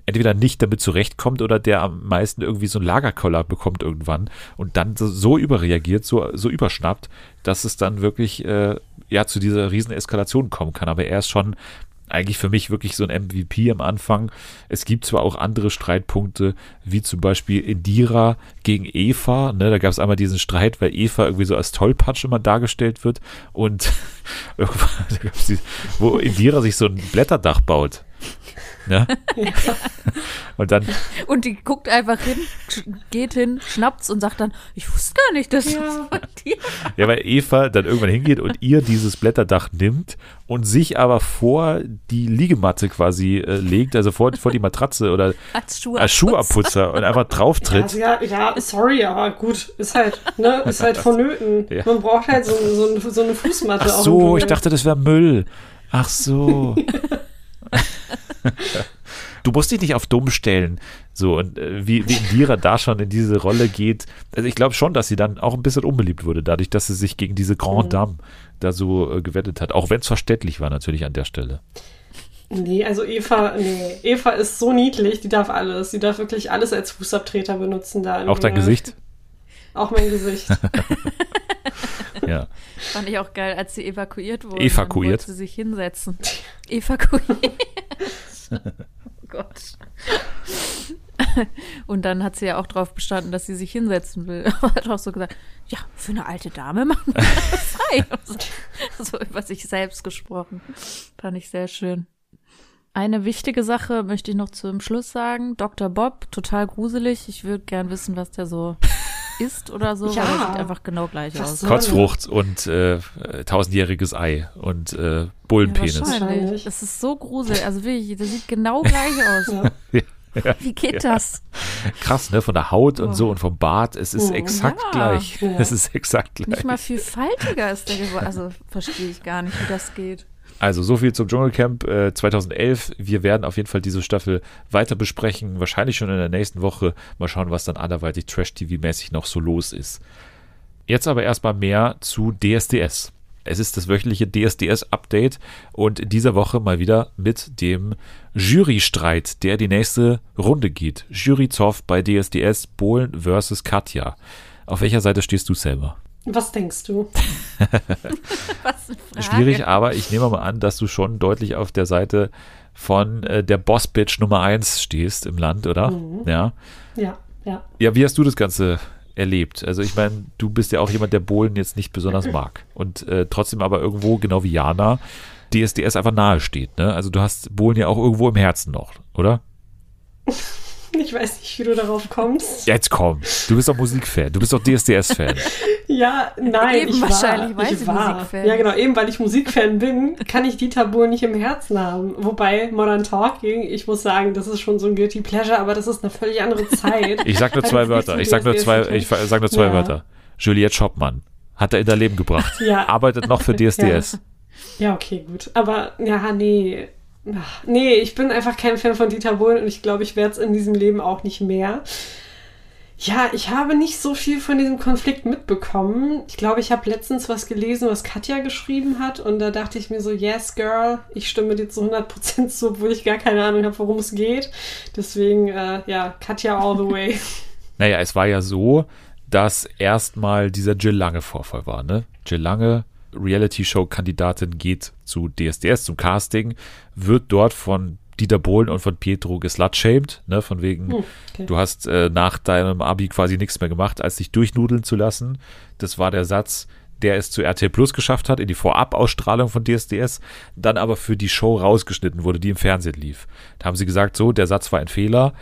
entweder nicht damit zurechtkommt oder der am meisten irgendwie so einen Lagerkoller bekommt irgendwann und dann so, überreagiert, so, so überschnappt, dass es dann wirklich äh, ja zu dieser riesen Eskalation kommen kann. Aber er ist schon eigentlich für mich wirklich so ein MVP am Anfang. Es gibt zwar auch andere Streitpunkte, wie zum Beispiel Indira gegen Eva. Ne, da gab es einmal diesen Streit, weil Eva irgendwie so als Tollpatsch immer dargestellt wird und irgendwann, da gab's die, wo Indira sich so ein Blätterdach baut. Ne? Und dann, Und die guckt einfach hin, geht hin, schnappt's und sagt dann, ich wusste gar nicht, dass Ja. das von dir ja, weil Eva dann irgendwann hingeht und ihr dieses Blätterdach nimmt und sich aber vor die Liegematte quasi äh, legt, also vor, vor die Matratze oder als Schuh als Schuhabputzer und einfach drauf tritt. Also ja, ja, sorry, aber gut, ist halt, ne, ist halt vonnöten. Ja. Man braucht halt so, so, eine- so eine Fußmatte Ach so, ich dachte, das wäre Müll. Ach so. Du musst dich nicht auf dumm stellen. So, und äh, wie, wie Indira da schon in diese Rolle geht. Also ich glaube schon, dass sie dann auch ein bisschen unbeliebt wurde, dadurch, dass sie sich gegen diese Grande Mhm. Dame da so äh, gewettet hat. Auch wenn es verständlich war natürlich an der Stelle. Nee, also Eva, nee, Eva ist so niedlich, die darf alles. Die darf wirklich alles als Fußabtreter benutzen da. Auch dein. Gesicht. Auch mein Gesicht. Ja. Fand ich auch geil, als sie evakuiert wurde. Evakuiert? Dann wollte sie sich hinsetzen. Evakuiert. Oh Gott. Und dann hat sie ja auch drauf bestanden, dass sie sich hinsetzen will. Aber hat auch so gesagt, ja, für eine alte Dame machen wir das frei. So, so über sich selbst gesprochen. Fand ich sehr schön. Eine wichtige Sache möchte ich noch zum Schluss sagen. Dr. Bob, total gruselig. Ich würde gern wissen, was der so ist oder so, Ja. weil er sieht einfach genau gleich Was aus. soll- Kotzfrucht und äh, äh, tausendjähriges Ei und äh, Bullenpenis. Ja, wahrscheinlich. Das ist so gruselig. Also wirklich, das sieht genau gleich aus. Ja. Wie geht das? Krass, ne? Von der Haut und so Oh. und vom Bart. Es ist Oh, exakt ja. gleich. Ja. Es ist exakt gleich. Nicht mal viel faltiger ist der geworden. Also verstehe ich gar nicht, wie das geht. Also so viel zum Dschungelcamp äh, 2011. Wir werden auf jeden Fall diese Staffel weiter besprechen. Wahrscheinlich schon in der nächsten Woche. Mal schauen, was dann anderweitig Trash-TV-mäßig noch so los ist. Jetzt aber erstmal mehr zu DSDS. Es ist das wöchentliche DSDS-Update und in dieser Woche mal wieder mit dem Jurystreit, der die nächste Runde geht. Jury-Zoff bei DSDS Bohlen versus Katja. Auf welcher Seite stehst du selber? Was denkst du? Was. Schwierig, aber ich nehme mal an, dass du schon deutlich auf der Seite von äh, der Boss-Bitch Nummer 1 stehst im Land, oder? Mhm. Ja. Ja, ja. Ja, wie hast du das Ganze erlebt? Also ich meine, du bist ja auch jemand, der Bohlen jetzt nicht besonders mag und äh, trotzdem aber irgendwo, genau wie Jana, DSDS einfach nahe steht. Ne? Also du hast Bohlen ja auch irgendwo im Herzen noch, oder? Ich weiß nicht, wie du darauf kommst. Jetzt komm, du bist doch Musikfan, du bist doch DSDS-Fan. Ja, nein, Eben ich war, wahrscheinlich, weil ich war. Musikfan Ja, genau, eben weil ich Musikfan bin, kann ich Dieter Bohlen nicht im Herzen haben. Wobei Modern Talking, ich muss sagen, das ist schon so ein Guilty Pleasure, aber das ist eine völlig andere Zeit. Ich sag nur zwei Wörter. Ich sag nur zwei, ich sag nur zwei Ja. Wörter. Juliette Schoppmann hat er in dein Leben gebracht. Ja. Arbeitet noch für DSDS. Ja, okay, gut. Aber ja, nee. Ach, Nee, ich bin einfach kein Fan von Dieter Bohlen und ich glaube, ich werde es in diesem Leben auch nicht mehr. Ja, ich habe nicht so viel von diesem Konflikt mitbekommen. Ich glaube, ich habe letztens was gelesen, was Katja geschrieben hat und da dachte ich mir so, yes, girl, ich stimme dir zu 100% zu, obwohl ich gar keine Ahnung habe, worum es geht. Deswegen, äh, ja, Katja all the way. Naja, es war ja so, dass erstmal dieser Jill Lange Vorfall war, ne? Jill Lange, Reality-Show-Kandidatin, geht zu DSDS, zum Casting, wird dort von Dieter Bohlen und von Pietro geslutshamed, ne? Von wegen, Hm, okay. du hast äh, nach deinem Abi quasi nichts mehr gemacht, als dich durchnudeln zu lassen. Das war der Satz, der es zu RTL Plus geschafft hat, in die Vorab-Ausstrahlung von DSDS, dann aber für die Show rausgeschnitten wurde, die im Fernsehen lief. Da haben sie gesagt, so, der Satz war ein Fehler,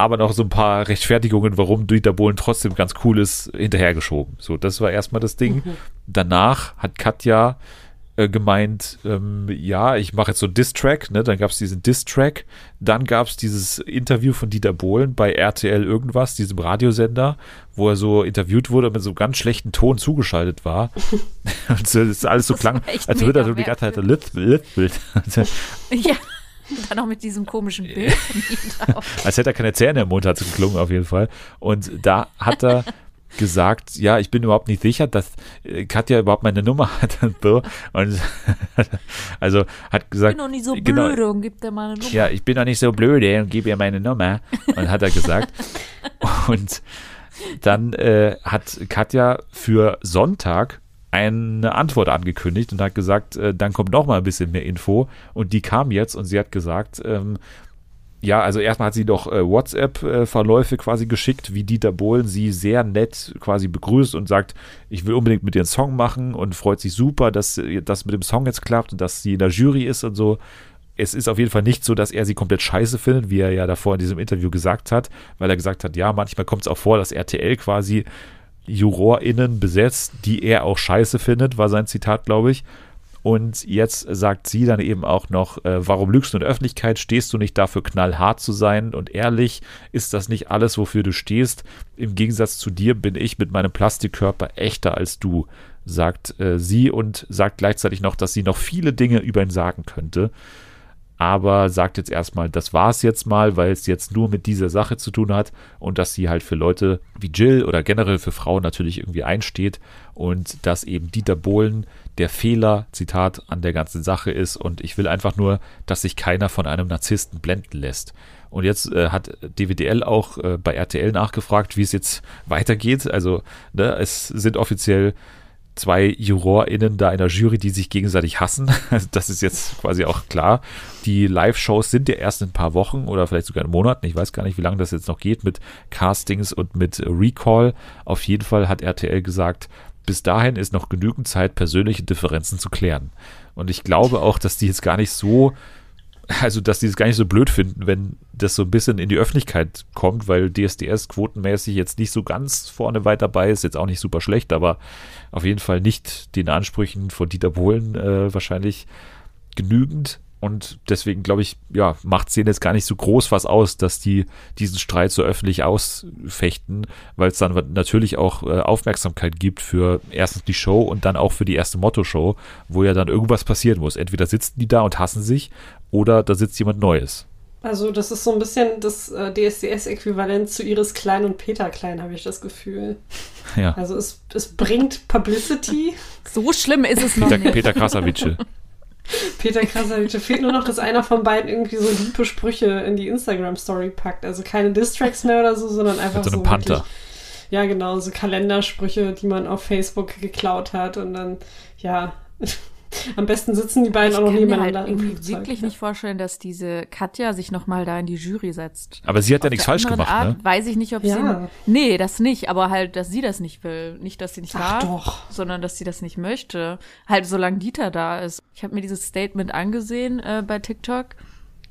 aber noch so ein paar Rechtfertigungen, warum Dieter Bohlen trotzdem ganz cool ist, hinterhergeschoben. So, das war erstmal das Ding. Danach hat Katja äh, gemeint, ähm, ja, ich mache jetzt so einen Diss-Track, ne? dann gab es diesen Diss-Track, dann gab es dieses Interview von Dieter Bohlen bei RTL irgendwas, diesem Radiosender, wo er so interviewt wurde und mit so ganz schlechten Ton zugeschaltet war. und so, das alles so klang, als würde er so die ganze Zeit so Lispel, Lispel. Ja. Und dann auch mit diesem komischen Bild als hätte er keine Zähne im Mund, hat es geklungen auf jeden Fall. Und da hat er gesagt, ja, ich bin überhaupt nicht sicher, dass äh, Katja überhaupt meine Nummer hat und so. Und also hat Ich gesagt, bin noch nicht so genau, blöde und gibt dir mal eine Nummer. ja, ich bin doch nicht so blöde und gebe ihr meine Nummer. Und hat er gesagt. Und dann äh, hat Katja für Sonntag eine Antwort angekündigt und hat gesagt, äh, dann kommt noch mal ein bisschen mehr Info. Und die kam jetzt und sie hat gesagt, ähm, ja, also erstmal hat sie doch äh, WhatsApp-Verläufe quasi geschickt, wie Dieter Bohlen sie sehr nett quasi begrüßt und sagt, ich will unbedingt mit dir einen Song machen und freut sich super, dass äh, das mit dem Song jetzt klappt und dass sie in der Jury ist und so. es ist auf jeden Fall nicht so, dass er sie komplett scheiße findet, wie er ja davor in diesem Interview gesagt hat, weil er gesagt hat, ja, manchmal kommt es auch vor, dass RTL quasi JurorInnen besetzt, die er auch scheiße findet, war sein Zitat, glaube ich. Und jetzt sagt sie dann eben auch noch, äh, warum lügst du in der Öffentlichkeit? Stehst du nicht dafür, knallhart zu sein und ehrlich? Ist das nicht alles, wofür du stehst? Im Gegensatz zu dir bin ich mit meinem Plastikkörper echter als du, sagt äh, sie und sagt gleichzeitig noch, dass sie noch viele Dinge über ihn sagen könnte. Aber sagt jetzt erstmal, das war es jetzt mal, weil es jetzt nur mit dieser Sache zu tun hat und dass sie halt für Leute wie Jill oder generell für Frauen natürlich irgendwie einsteht und dass eben Dieter Bohlen der Fehler, Zitat, an der ganzen Sache ist und ich will einfach nur, dass sich keiner von einem Narzissten blenden lässt. Und jetzt äh, hat DWDL auch äh, bei RTL nachgefragt, wie es jetzt weitergeht. Also ne, es sind offiziell zwei JurorInnen da in der Jury, die sich gegenseitig hassen. Das ist jetzt quasi auch klar. Die Live-Shows sind ja erst in ein paar Wochen oder vielleicht sogar in Monaten. Ich weiß gar nicht, wie lange das jetzt noch geht mit Castings und mit Recall. Auf jeden Fall hat RTL gesagt, bis dahin ist noch genügend Zeit, persönliche Differenzen zu klären. Und ich glaube auch, dass die jetzt gar nicht so, also dass die es gar nicht so blöd finden, wenn das so ein bisschen in die Öffentlichkeit kommt, weil DSDS quotenmäßig jetzt nicht so ganz vorne weit dabei ist, jetzt auch nicht super schlecht, aber auf jeden Fall nicht den Ansprüchen von Dieter Bohlen äh, wahrscheinlich genügend. Und deswegen glaube ich, ja, macht es denen jetzt gar nicht so groß was aus, dass die diesen Streit so öffentlich ausfechten, weil es dann natürlich auch äh, Aufmerksamkeit gibt für erstens die Show und dann auch für die erste Motto-Show, wo ja dann irgendwas passieren muss. Entweder sitzen die da und hassen sich oder da sitzt jemand Neues. Also das ist so ein bisschen das äh, DSDS-Äquivalent zu Iris Klein und Peter Klein, habe ich das Gefühl. Ja. Also es, es bringt Publicity. so schlimm ist es noch Peter, nicht. Peter Krasavice. Peter Krasavice. Fehlt nur noch, dass einer von beiden irgendwie so liebe Sprüche in die Instagram-Story packt. Also keine Distracks mehr oder so, sondern einfach Mit so. so Panther. Wirklich, ja, genau, so Kalendersprüche, die man auf Facebook geklaut hat und dann, ja. Am besten sitzen die beiden ich auch noch kann nebeneinander. Mir halt irgendwie wirklich nicht vorstellen, dass diese Katja sich nochmal da in die Jury setzt. Aber sie hat Auf ja nichts falsch gemacht, Art ne? Weiß ich nicht, ob Ja. sie. Nee, das nicht, aber halt, dass sie das nicht will. Nicht, dass sie nicht Ach darf, doch. sondern dass sie das nicht möchte. Halt, solange Dieter da ist. Ich habe mir dieses Statement angesehen äh, bei TikTok.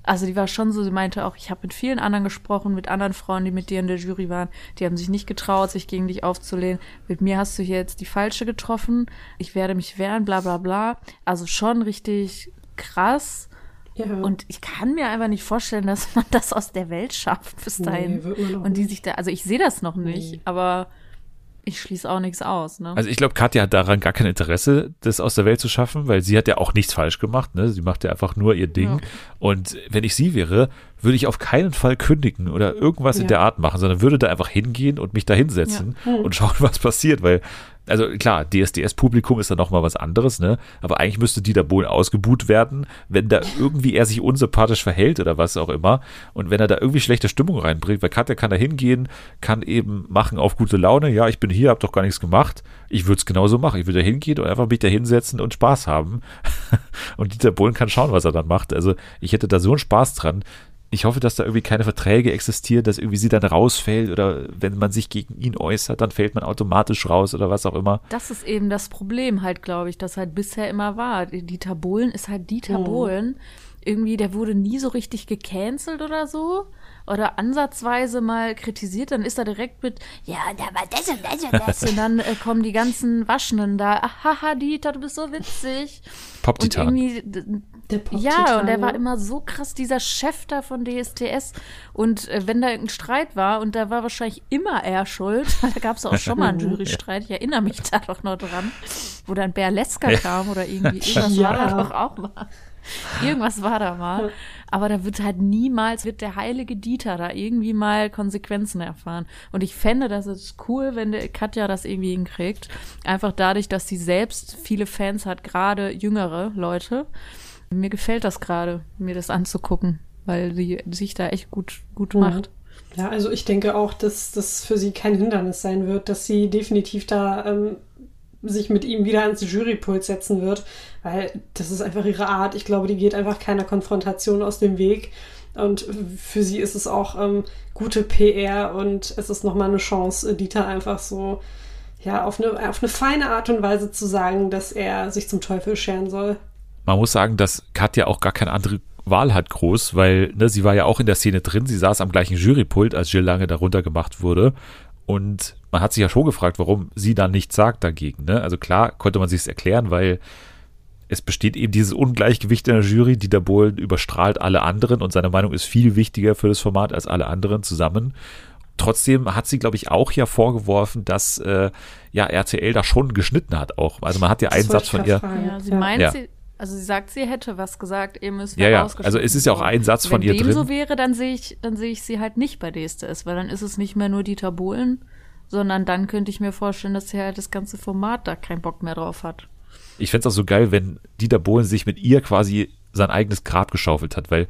Also die war schon so, sie meinte auch, ich habe mit vielen anderen gesprochen, mit anderen Frauen, die mit dir in der Jury waren. Die haben sich nicht getraut, sich gegen dich aufzulehnen. Mit mir hast du hier jetzt die falsche getroffen. Ich werde mich wehren, bla bla bla. Also schon richtig krass. Ja. Und ich kann mir einfach nicht vorstellen, dass man das aus der Welt schafft bis dahin. Nee, und die sich da, also ich sehe das noch nicht, Nee. aber ich schließe auch nichts aus, ne? Also ich glaube, Katja hat daran gar kein Interesse, das aus der Welt zu schaffen, weil sie hat ja auch nichts falsch gemacht. Ne? Sie macht ja einfach nur ihr Ding. Ja. Und wenn ich sie wäre, würde ich auf keinen Fall kündigen oder irgendwas in Ja. der Art machen, sondern würde da einfach hingehen und mich da hinsetzen und schauen, was passiert. Weil, also klar, DSDS-Publikum ist da nochmal was anderes, ne? Aber eigentlich müsste Dieter Bohlen ausgebuht werden, wenn da irgendwie er sich unsympathisch verhält oder was auch immer. Und wenn er da irgendwie schlechte Stimmung reinbringt, weil Katja kann da hingehen, kann eben machen auf gute Laune, ja, ich bin hier, hab doch gar nichts gemacht. Ich würde es genauso machen. Ich würde da hingehen und einfach mich da hinsetzen und Spaß haben. und Dieter Bohlen kann schauen, was er dann macht. Also ich hätte da so einen Spaß dran. Ich hoffe, dass da irgendwie keine Verträge existieren, dass irgendwie sie dann rausfällt oder wenn man sich gegen ihn äußert, dann fällt man automatisch raus oder was auch immer. Das ist eben das Problem halt, glaube ich, das halt bisher immer war. Dieter Bohlen ist halt Dieter Mhm. Bohlen. Irgendwie, der wurde nie so richtig gecancelt oder so. Oder ansatzweise mal kritisiert, dann ist er direkt mit, ja, da war das und das und das. und dann äh, kommen die ganzen Waschenden da, ah, haha, Dieter, du bist so witzig. Und Pop-Titan. irgendwie, d- Der Pop ja, und er war immer so krass, dieser Chef da von DSTS. Und äh, wenn da irgendein Streit war, und da war wahrscheinlich immer er schuld, da gab es auch schon mal einen Jurystreit, ich erinnere mich da doch noch dran, wo dann Berleska kam oder irgendwie, irgendwas Ja. war da doch auch mal. Irgendwas war da mal. Aber da wird halt niemals, wird der heilige Dieter da irgendwie mal Konsequenzen erfahren. Und ich fände, das ist cool, wenn der Katja das irgendwie hinkriegt. Einfach dadurch, dass sie selbst viele Fans hat, gerade jüngere Leute. Mir gefällt das gerade, mir das anzugucken, weil sie sich da echt gut, gut Mhm. macht. Ja, also ich denke auch, dass das für sie kein Hindernis sein wird, dass sie definitiv da ähm, sich mit ihm wieder ans Jurypult setzen wird, weil das ist einfach ihre Art. Ich glaube, die geht einfach keiner Konfrontation aus dem Weg. Und für sie ist es auch ähm, gute PR und es ist nochmal eine Chance, Dieter einfach so ja, auf eine, auf eine feine Art und Weise zu sagen, dass er sich zum Teufel scheren soll. Man muss sagen, dass Katja auch gar keine andere Wahl hat groß, weil ne, sie war ja auch in der Szene drin. Sie saß am gleichen Jurypult, als Jill Lange darunter gemacht wurde. Und man hat sich ja schon gefragt, warum sie dann nichts sagt dagegen. Ne? Also klar konnte man sich erklären, weil es besteht eben dieses Ungleichgewicht in der Jury. Dieter Bohlen überstrahlt alle anderen und seine Meinung ist viel wichtiger für das Format als alle anderen zusammen. Trotzdem hat sie, glaube ich, auch ja vorgeworfen, dass äh, ja RTL da schon geschnitten hat auch. Also man hat ja einen Satz von ihr. Ja, sie meint, ja. sie, also sie sagt, sie hätte was gesagt, eben ist ja, ja. Also es ist ja auch ein Satz von ihr drin. Wenn dem so wäre, dann sehe ich, dann sehe ich sie halt nicht bei DSDS, weil dann ist es nicht mehr nur Dieter Bohlen, sondern dann könnte ich mir vorstellen, dass er halt das ganze Format da keinen Bock mehr drauf hat. Ich fände es auch so geil, wenn Dieter Bohlen sich mit ihr quasi sein eigenes Grab geschaufelt hat, weil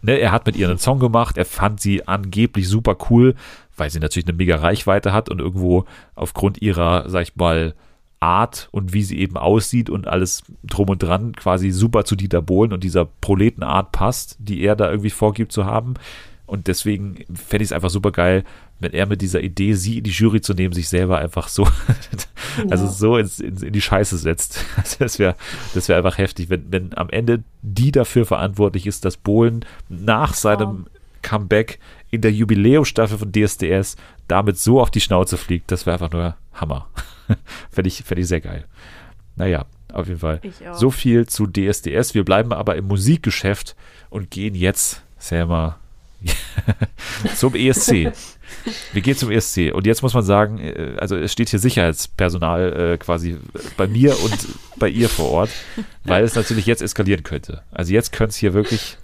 ne, er hat mit ihr einen Song gemacht, er fand sie angeblich super cool, weil sie natürlich eine mega Reichweite hat und irgendwo aufgrund ihrer, sag ich mal, Art und wie sie eben aussieht und alles drum und dran quasi super zu Dieter Bohlen und dieser Proletenart passt, die er da irgendwie vorgibt zu haben. Und deswegen fände ich es einfach super geil, wenn er mit dieser Idee, sie in die Jury zu nehmen, sich selber einfach so, also so ins, in, in, die Scheiße setzt. das wäre das wäre einfach heftig, wenn, wenn am Ende die dafür verantwortlich ist, dass Bohlen nach seinem Comeback in der Jubiläumsstaffel von DSDS damit so auf die Schnauze fliegt, das wäre einfach nur Hammer. Fände ich, fänd ich sehr geil. Naja, auf jeden Fall. So viel zu DSDS. Wir bleiben aber im Musikgeschäft und gehen jetzt, Selma, zum ESC. Wir gehen zum ESC. Und jetzt muss man sagen, äh, also es steht hier Sicherheitspersonal äh, quasi bei mir und bei ihr vor Ort, weil es natürlich jetzt eskalieren könnte. Also jetzt könnte es hier wirklich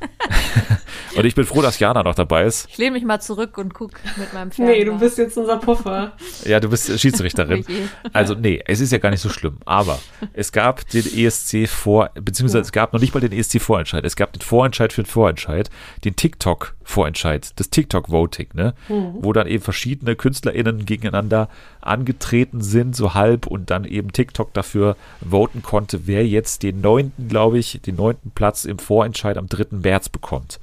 und ich bin froh, dass Jana noch dabei ist. Ich lehne mich mal zurück und gucke mit meinem Fernseher. Nee, du bist jetzt unser Puffer. Ja, du bist Schiedsrichterin. also nee, es ist ja gar nicht so schlimm. Aber es gab den ESC vor, beziehungsweise es gab noch nicht mal den ESC-Vorentscheid. Es gab den Vorentscheid für den Vorentscheid, den TikTok-Vorentscheid, das TikTok-Voting, ne? Mhm. Wo dann eben verschiedene KünstlerInnen gegeneinander angetreten sind, so halb, und dann eben TikTok dafür voten konnte, wer jetzt den neunten, glaube ich, den neunten Platz im Vorentscheid am 3. März bekommt.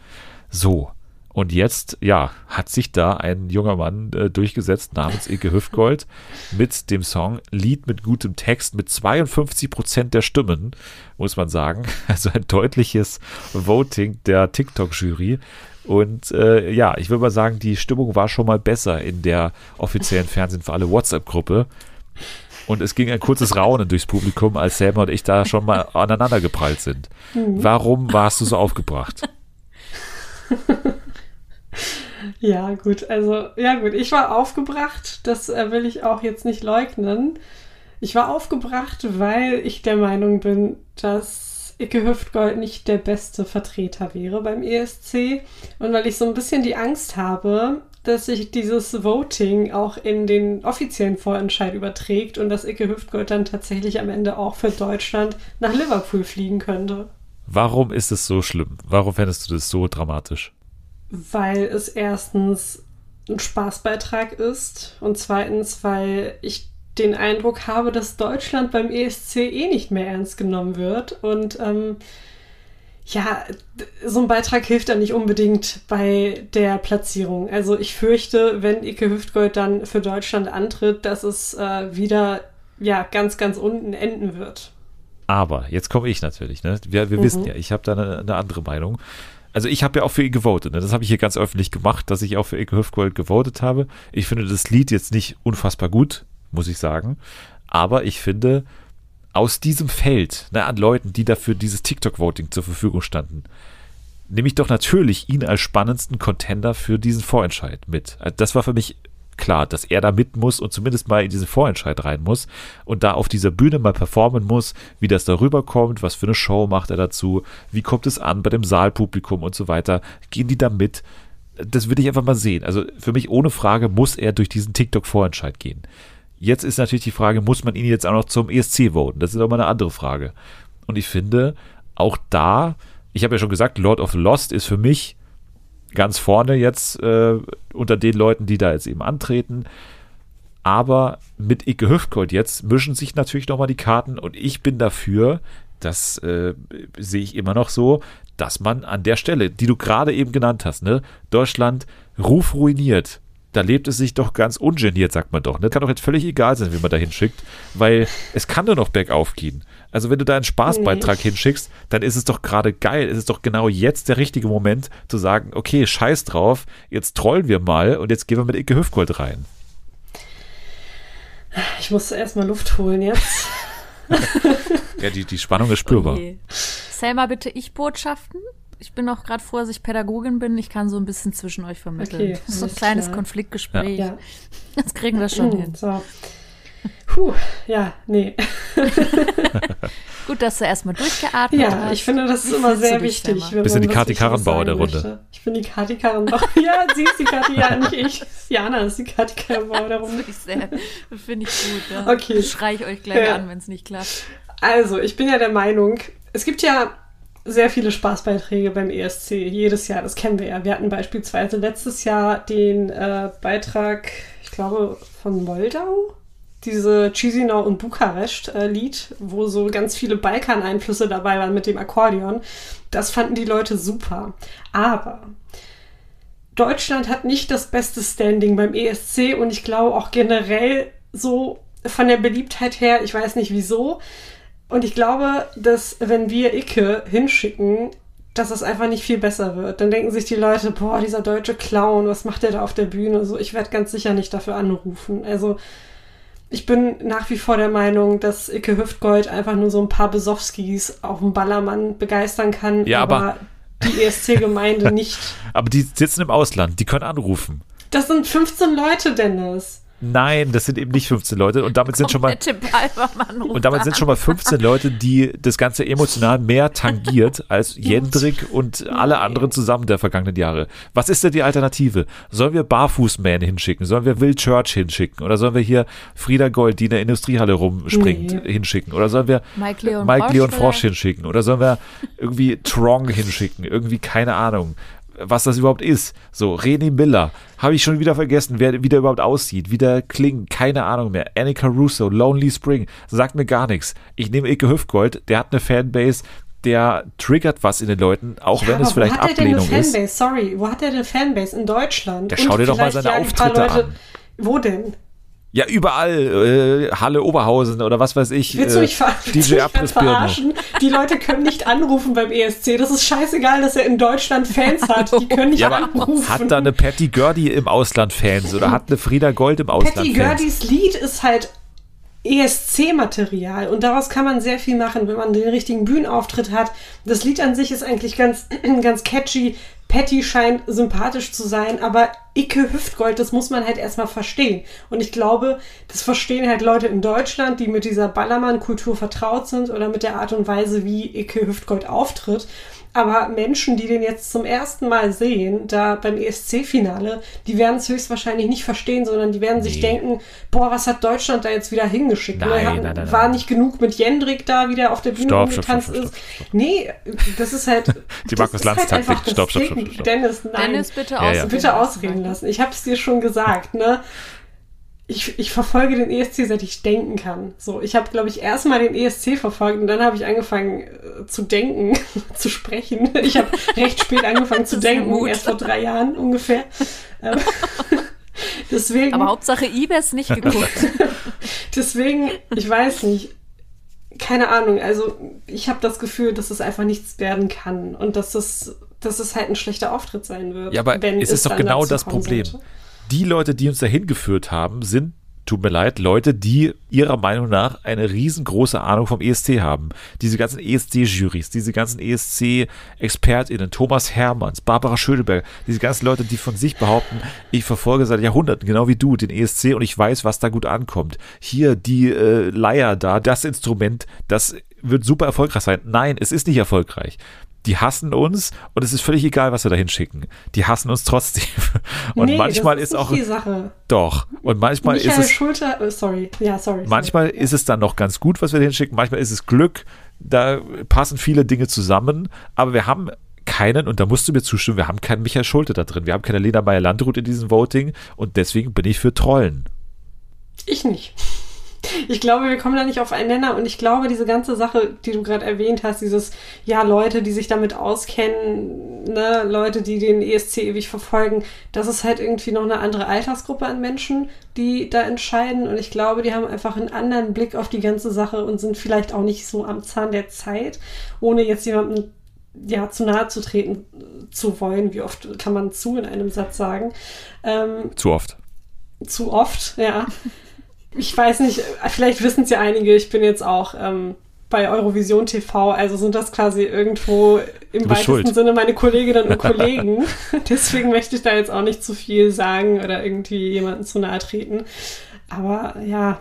So. Und jetzt, ja, hat sich da ein junger Mann äh, durchgesetzt namens Ike Hüftgold mit dem Song Lied mit gutem Text mit 52 Prozent der Stimmen, muss man sagen. Also ein deutliches Voting der TikTok-Jury. Und äh, ja, ich würde mal sagen, die Stimmung war schon mal besser in der offiziellen Fernsehen für alle WhatsApp-Gruppe. Und es ging ein kurzes Raunen durchs Publikum, als Selma und ich da schon mal aneinander geprallt sind. Mhm. Warum warst du so aufgebracht? ja, gut, also, ja, gut, ich war aufgebracht, das äh, will ich auch jetzt nicht leugnen. Ich war aufgebracht, weil ich der Meinung bin, dass Icke Hüftgold nicht der beste Vertreter wäre beim ESC und weil ich so ein bisschen die Angst habe, dass sich dieses Voting auch in den offiziellen Vorentscheid überträgt und dass Icke Hüftgold dann tatsächlich am Ende auch für Deutschland nach Liverpool fliegen könnte. Warum ist es so schlimm? Warum fändest du das so dramatisch? Weil es erstens ein Spaßbeitrag ist und zweitens, weil ich den Eindruck habe, dass Deutschland beim ESC eh nicht mehr ernst genommen wird und ähm, ja, so ein Beitrag hilft dann nicht unbedingt bei der Platzierung. Also ich fürchte, wenn Ike Hüftgold dann für Deutschland antritt, dass es äh, wieder ja ganz, ganz unten enden wird. Aber jetzt komme ich natürlich. Ne? Wir, wir mhm. wissen ja, ich habe da eine, eine, andere Meinung. Also ich habe ja auch für ihn gewotet. Ne? Das habe ich hier ganz öffentlich gemacht, dass ich auch für Ike Hüftgold gewotet habe. Ich finde das Lied jetzt nicht unfassbar gut, muss ich sagen. Aber ich finde, aus diesem Feld ne, an Leuten, die dafür dieses TikTok-Voting zur Verfügung standen, nehme ich doch natürlich ihn als spannendsten Contender für diesen Vorentscheid mit. Also das war für mich klar, dass er da mit muss und zumindest mal in diesen Vorentscheid rein muss und da auf dieser Bühne mal performen muss, wie das darüber kommt, was für eine Show macht er dazu, wie kommt es an bei dem Saalpublikum und so weiter. Gehen die da mit? Das würde ich einfach mal sehen. Also für mich ohne Frage muss er durch diesen TikTok-Vorentscheid gehen. Jetzt ist natürlich die Frage, muss man ihn jetzt auch noch zum ESC voten? Das ist aber eine andere Frage. Und ich finde, auch da, ich habe ja schon gesagt, Lord of Lost ist für mich ganz vorne jetzt äh, unter den Leuten, die da jetzt eben antreten. Aber mit Icke Hüftgold jetzt mischen sich natürlich nochmal die Karten und ich bin dafür, das äh, sehe ich immer noch so, dass man an der Stelle, die du gerade eben genannt hast, ne, Deutschland Ruf ruiniert, da lebt es sich doch ganz ungeniert, sagt man doch. Das ne? kann doch jetzt völlig egal sein, wie man da hinschickt, weil es kann nur noch bergauf gehen. Also wenn du da einen Spaßbeitrag nee. hinschickst, dann ist es doch gerade geil. Es ist doch genau jetzt der richtige Moment zu sagen, okay, scheiß drauf, jetzt trollen wir mal und jetzt gehen wir mit Icke Hüfgold rein. Ich muss erstmal Luft holen jetzt. ja, die, die Spannung ist spürbar. Okay. Selma, bitte ich Botschaften? Ich bin auch gerade froh, dass ich Pädagogin bin. Ich kann so ein bisschen zwischen euch vermitteln. Okay, das ist so ein kleines klar. Konfliktgespräch. Ja. Das kriegen wir schon hin. So. Puh, ja, nee. Gut, dass du erstmal durchgeatmet ja, hast. Ja, ich finde, das ist immer sehr wichtig. Bisschen die Kati Karrenbauer der Runde. Möchte. Ich bin die Kati Karrenbauer. ja, sie ist die Kati, ja, nicht ich. Jana ist die Kati Karrenbauer der Runde. Das finde ich gut. Ja. Okay. Schreie ich euch gleich ja. an, wenn es nicht klappt. Also, ich bin ja der Meinung, es gibt ja sehr viele Spaßbeiträge beim ESC jedes Jahr, das kennen wir ja. Wir hatten beispielsweise letztes Jahr den äh, Beitrag, ich glaube, von Moldau diese Chisinau und Bukarest-Lied, äh, wo so ganz viele Balkan-Einflüsse dabei waren mit dem Akkordeon. Das fanden die Leute super. Aber Deutschland hat nicht das beste Standing beim ESC und ich glaube auch generell so von der Beliebtheit her, ich weiß nicht wieso. Und ich glaube, dass wenn wir Icke hinschicken, dass es einfach nicht viel besser wird. Dann denken sich die Leute, boah, dieser deutsche Clown, was macht der da auf der Bühne? So, ich werde ganz sicher nicht dafür anrufen. Also ich bin nach wie vor der Meinung, dass Icke Hüftgold einfach nur so ein paar Besowskis auf dem Ballermann begeistern kann, ja, aber, aber die ESC-Gemeinde nicht. Aber die sitzen im Ausland, die können anrufen. Das sind 15 Leute, Dennis. Nein, das sind eben nicht 15 Leute und damit sind schon mal und damit sind schon mal 15 Leute, die das Ganze emotional mehr tangiert als Jendrik und alle anderen zusammen der vergangenen Jahre. Was ist denn die Alternative? Sollen wir Barfußman hinschicken? Sollen wir Will Church hinschicken? Oder sollen wir hier Frieda Gold, die in der Industriehalle rumspringt, nee. hinschicken? Oder sollen wir Mike Leon, Mike Leon Frosch hinschicken? Oder sollen wir irgendwie Trong hinschicken? Irgendwie keine Ahnung was das überhaupt ist. So, René Miller, habe ich schon wieder vergessen, wer, wie der überhaupt aussieht, wie der klingt, keine Ahnung mehr. Annika Russo, Lonely Spring, sagt mir gar nichts. Ich nehme Ike Hüftgold, der hat eine Fanbase, der triggert was in den Leuten, auch ja, wenn es vielleicht Ablehnung ist. Sorry, wo hat er eine Fanbase? In Deutschland? Ja, schau dir doch mal seine Auftritte Leute, an. Wo denn? Ja, überall. Äh, Halle Oberhausen oder was weiß ich. Willst du mich, ver äh, DJ mich verarschen? Die Leute können nicht anrufen beim ESC. Das ist scheißegal, dass er in Deutschland Fans hat. Die können nicht ja, anrufen. Hat da eine Patty Gurdy im Ausland Fans oder hat eine Frieda Gold im Ausland Patty Fans? Patty Gurdys Lied ist halt ESC-Material und daraus kann man sehr viel machen, wenn man den richtigen Bühnenauftritt hat. Das Lied an sich ist eigentlich ganz, ganz catchy. Patty scheint sympathisch zu sein, aber Icke Hüftgold, das muss man halt erstmal verstehen. Und ich glaube, das verstehen halt Leute in Deutschland, die mit dieser Ballermann-Kultur vertraut sind oder mit der Art und Weise, wie Icke Hüftgold auftritt. Aber Menschen, die den jetzt zum ersten Mal sehen, da beim ESC-Finale, die werden es höchstwahrscheinlich nicht verstehen, sondern die werden sich denken, boah, was hat Deutschland da jetzt wieder hingeschickt? Nein, nein, nein, nein, war nicht genug mit Jendrik da, wie der auf der Bühne stopp, rumgetanzt stopp, stopp, ist. Nee, das ist halt. die Markus Lanz halt stopp, stopp, stopp, stopp, Dennis, nein. Dennis, bitte, ja, ja. bitte ausreden lassen. Ich habe es dir schon gesagt, ne? Ich, ich verfolge den ESC, seit ich denken kann. So, ich habe, glaube ich, erstmal den ESC verfolgt und dann habe ich angefangen äh, zu denken, zu sprechen. Ich habe recht spät angefangen zu denken, erst vor drei Jahren ungefähr. Ähm, deswegen. Aber Hauptsache Ibis nicht geguckt. deswegen, ich weiß nicht. Keine Ahnung. Also ich habe das Gefühl, dass es einfach nichts werden kann und dass es, dass es halt ein schlechter Auftritt sein wird. Ja, aber es ist doch genau das Problem. Sollte die Leute, die uns dahin geführt haben, sind, tut mir leid, Leute, die ihrer Meinung nach eine riesengroße Ahnung vom ESC haben. Diese ganzen ESC-Jurys, diese ganzen ESC-ExpertInnen, Thomas Hermanns, Barbara Schöneberg, diese ganzen Leute, die von sich behaupten, ich verfolge seit Jahrhunderten, genau wie du, den ESC und ich weiß, was da gut ankommt. Hier die äh, Leier da, das Instrument, das wird super erfolgreich sein. Nein, es ist nicht erfolgreich die hassen uns und es ist völlig egal, was wir da hinschicken. Die hassen uns trotzdem. Und nee, manchmal ist, ist auch. Die Sache. Doch. Und manchmal Michael ist es. Schulter, oh, sorry. Ja, sorry. Manchmal sorry. ist es dann noch ganz gut, was wir da hinschicken. Manchmal ist es Glück. Da passen viele Dinge zusammen. Aber wir haben keinen, und da musst du mir zustimmen, wir haben keinen Michael Schulte da drin. Wir haben keine Lena Meyer-Landrut in diesem Voting und deswegen bin ich für Trollen. Ich nicht. Ich glaube, wir kommen da nicht auf einen Nenner und ich glaube, diese ganze Sache, die du gerade erwähnt hast, dieses, ja, Leute, die sich damit auskennen, ne, Leute, die den ESC ewig verfolgen, das ist halt irgendwie noch eine andere Altersgruppe an Menschen, die da entscheiden und ich glaube, die haben einfach einen anderen Blick auf die ganze Sache und sind vielleicht auch nicht so am Zahn der Zeit, ohne jetzt jemandem ja, zu nahe zu treten zu wollen. Wie oft kann man zu in einem Satz sagen? Ähm, zu oft. Zu oft, ja. Ich weiß nicht, vielleicht wissen es ja einige, ich bin jetzt auch ähm, bei Eurovision TV, also sind das quasi irgendwo im weitesten schuld. Sinne meine Kolleginnen und Kollegen. Deswegen möchte ich da jetzt auch nicht zu viel sagen oder irgendwie jemanden zu nahe treten. Aber ja,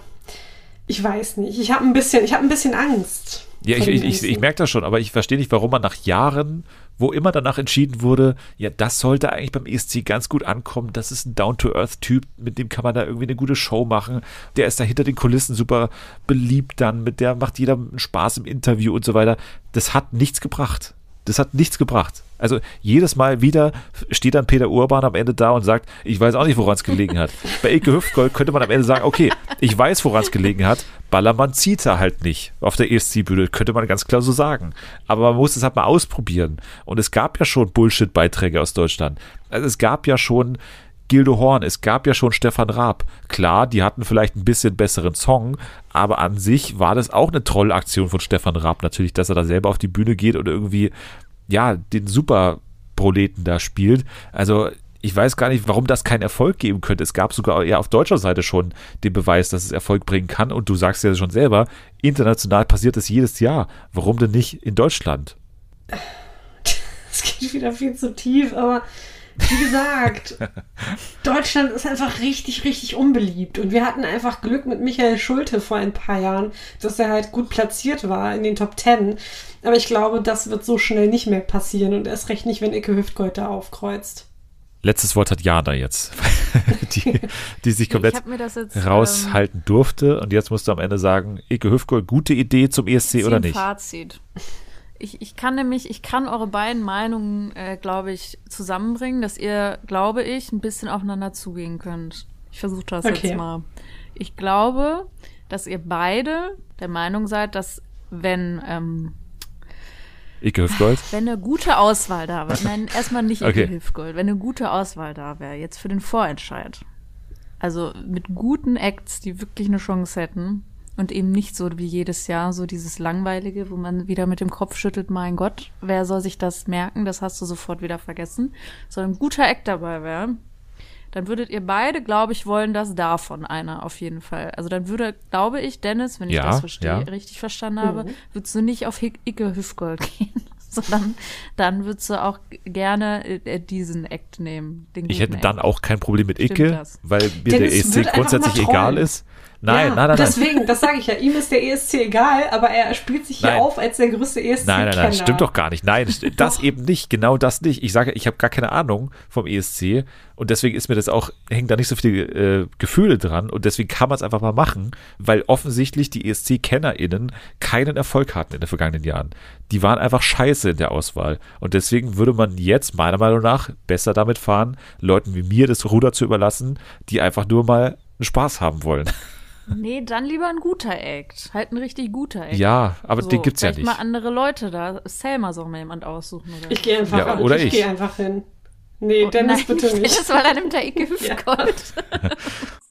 ich weiß nicht. Ich habe ein bisschen, ich habe ein bisschen Angst. Ja, ich, ich, ich, ich merke das schon, aber ich verstehe nicht, warum man nach Jahren, wo immer danach entschieden wurde, ja, das sollte eigentlich beim ESC ganz gut ankommen, das ist ein Down-to-Earth-Typ, mit dem kann man da irgendwie eine gute Show machen, der ist da hinter den Kulissen super beliebt dann, mit der macht jeder Spaß im Interview und so weiter. Das hat nichts gebracht. Das hat nichts gebracht. Also jedes Mal wieder steht dann Peter Urban am Ende da und sagt, ich weiß auch nicht, woran es gelegen hat. Bei Eke Hüftgold könnte man am Ende sagen, okay, ich weiß, woran es gelegen hat. Ballermann zieht er halt nicht auf der ESC-Bühne, könnte man ganz klar so sagen. Aber man muss es halt mal ausprobieren. Und es gab ja schon Bullshit-Beiträge aus Deutschland. Also es gab ja schon Gildo Horn, es gab ja schon Stefan Raab. Klar, die hatten vielleicht ein bisschen besseren Song, aber an sich war das auch eine Trollaktion von Stefan Raab natürlich, dass er da selber auf die Bühne geht und irgendwie, ja, den Superproleten da spielt. Also ich weiß gar nicht, warum das keinen Erfolg geben könnte. Es gab sogar ja auf deutscher Seite schon den Beweis, dass es Erfolg bringen kann. Und du sagst ja schon selber, international passiert es jedes Jahr. Warum denn nicht in Deutschland? Es geht wieder viel zu tief, aber wie gesagt, Deutschland ist einfach richtig, richtig unbeliebt. Und wir hatten einfach Glück mit Michael Schulte vor ein paar Jahren, dass er halt gut platziert war in den Top Ten. Aber ich glaube, das wird so schnell nicht mehr passieren und erst recht nicht, wenn Icke Hüftgold da aufkreuzt. Letztes Wort hat Jana jetzt, die, die sich komplett jetzt, raushalten ähm, durfte. Und jetzt musst du am Ende sagen, Ike Hüftgold, gute Idee zum ESC oder nicht? Fazit. Ich, ich kann nämlich, ich kann eure beiden Meinungen, äh, glaube ich, zusammenbringen, dass ihr, glaube ich, ein bisschen aufeinander zugehen könnt. Ich versuche das okay. jetzt mal. Ich glaube, dass ihr beide der Meinung seid, dass wenn ähm, Ike Hüftgold? Wenn eine gute Auswahl da wäre. Nein, erstmal nicht Ike okay. Hüftgold. Wenn eine gute Auswahl da wäre, jetzt für den Vorentscheid. Also mit guten Acts, die wirklich eine Chance hätten, und eben nicht so wie jedes Jahr so dieses langweilige, wo man wieder mit dem Kopf schüttelt, mein Gott, wer soll sich das merken, das hast du sofort wieder vergessen, sondern ein guter Act dabei wäre, dann würdet ihr beide, glaube ich, wollen, dass davon einer auf jeden Fall. Also dann würde, glaube ich, Dennis, wenn ich ja, das verstehe, ja. richtig verstanden habe, mhm. würdest du nicht auf Icke Hüfgold gehen, sondern dann würdest du auch gerne äh, diesen Act nehmen. ich hätte Act. dann auch kein Problem mit Icke, weil mir Dennis der ESC grundsätzlich egal ist. Nein, ja, nein, nein. Deswegen, das sage ich ja, ihm ist der ESC egal, aber er spielt sich hier nein. auf als der größte ESC. Nein, nein, nein, stimmt doch gar nicht. Nein, das eben nicht, genau das nicht. Ich sage, ich habe gar keine Ahnung vom ESC und deswegen ist mir das auch, hängen da nicht so viele äh, Gefühle dran und deswegen kann man es einfach mal machen, weil offensichtlich die ESC-KennerInnen keinen Erfolg hatten in den vergangenen Jahren. Die waren einfach scheiße in der Auswahl und deswegen würde man jetzt meiner Meinung nach besser damit fahren, Leuten wie mir das Ruder zu überlassen, die einfach nur mal Spaß haben wollen. Nee, dann lieber ein guter Act. Halt ein richtig guter Act. Ja, aber so, den gibt's ja nicht. mal andere Leute da. Selma soll mal jemand aussuchen. Oder ich gehe einfach, ja, oder ich, ich. gehe einfach hin. Nee, oh, Dennis nein, bitte nicht. Das war dann nimmt der Icke Hüftgold. Ja.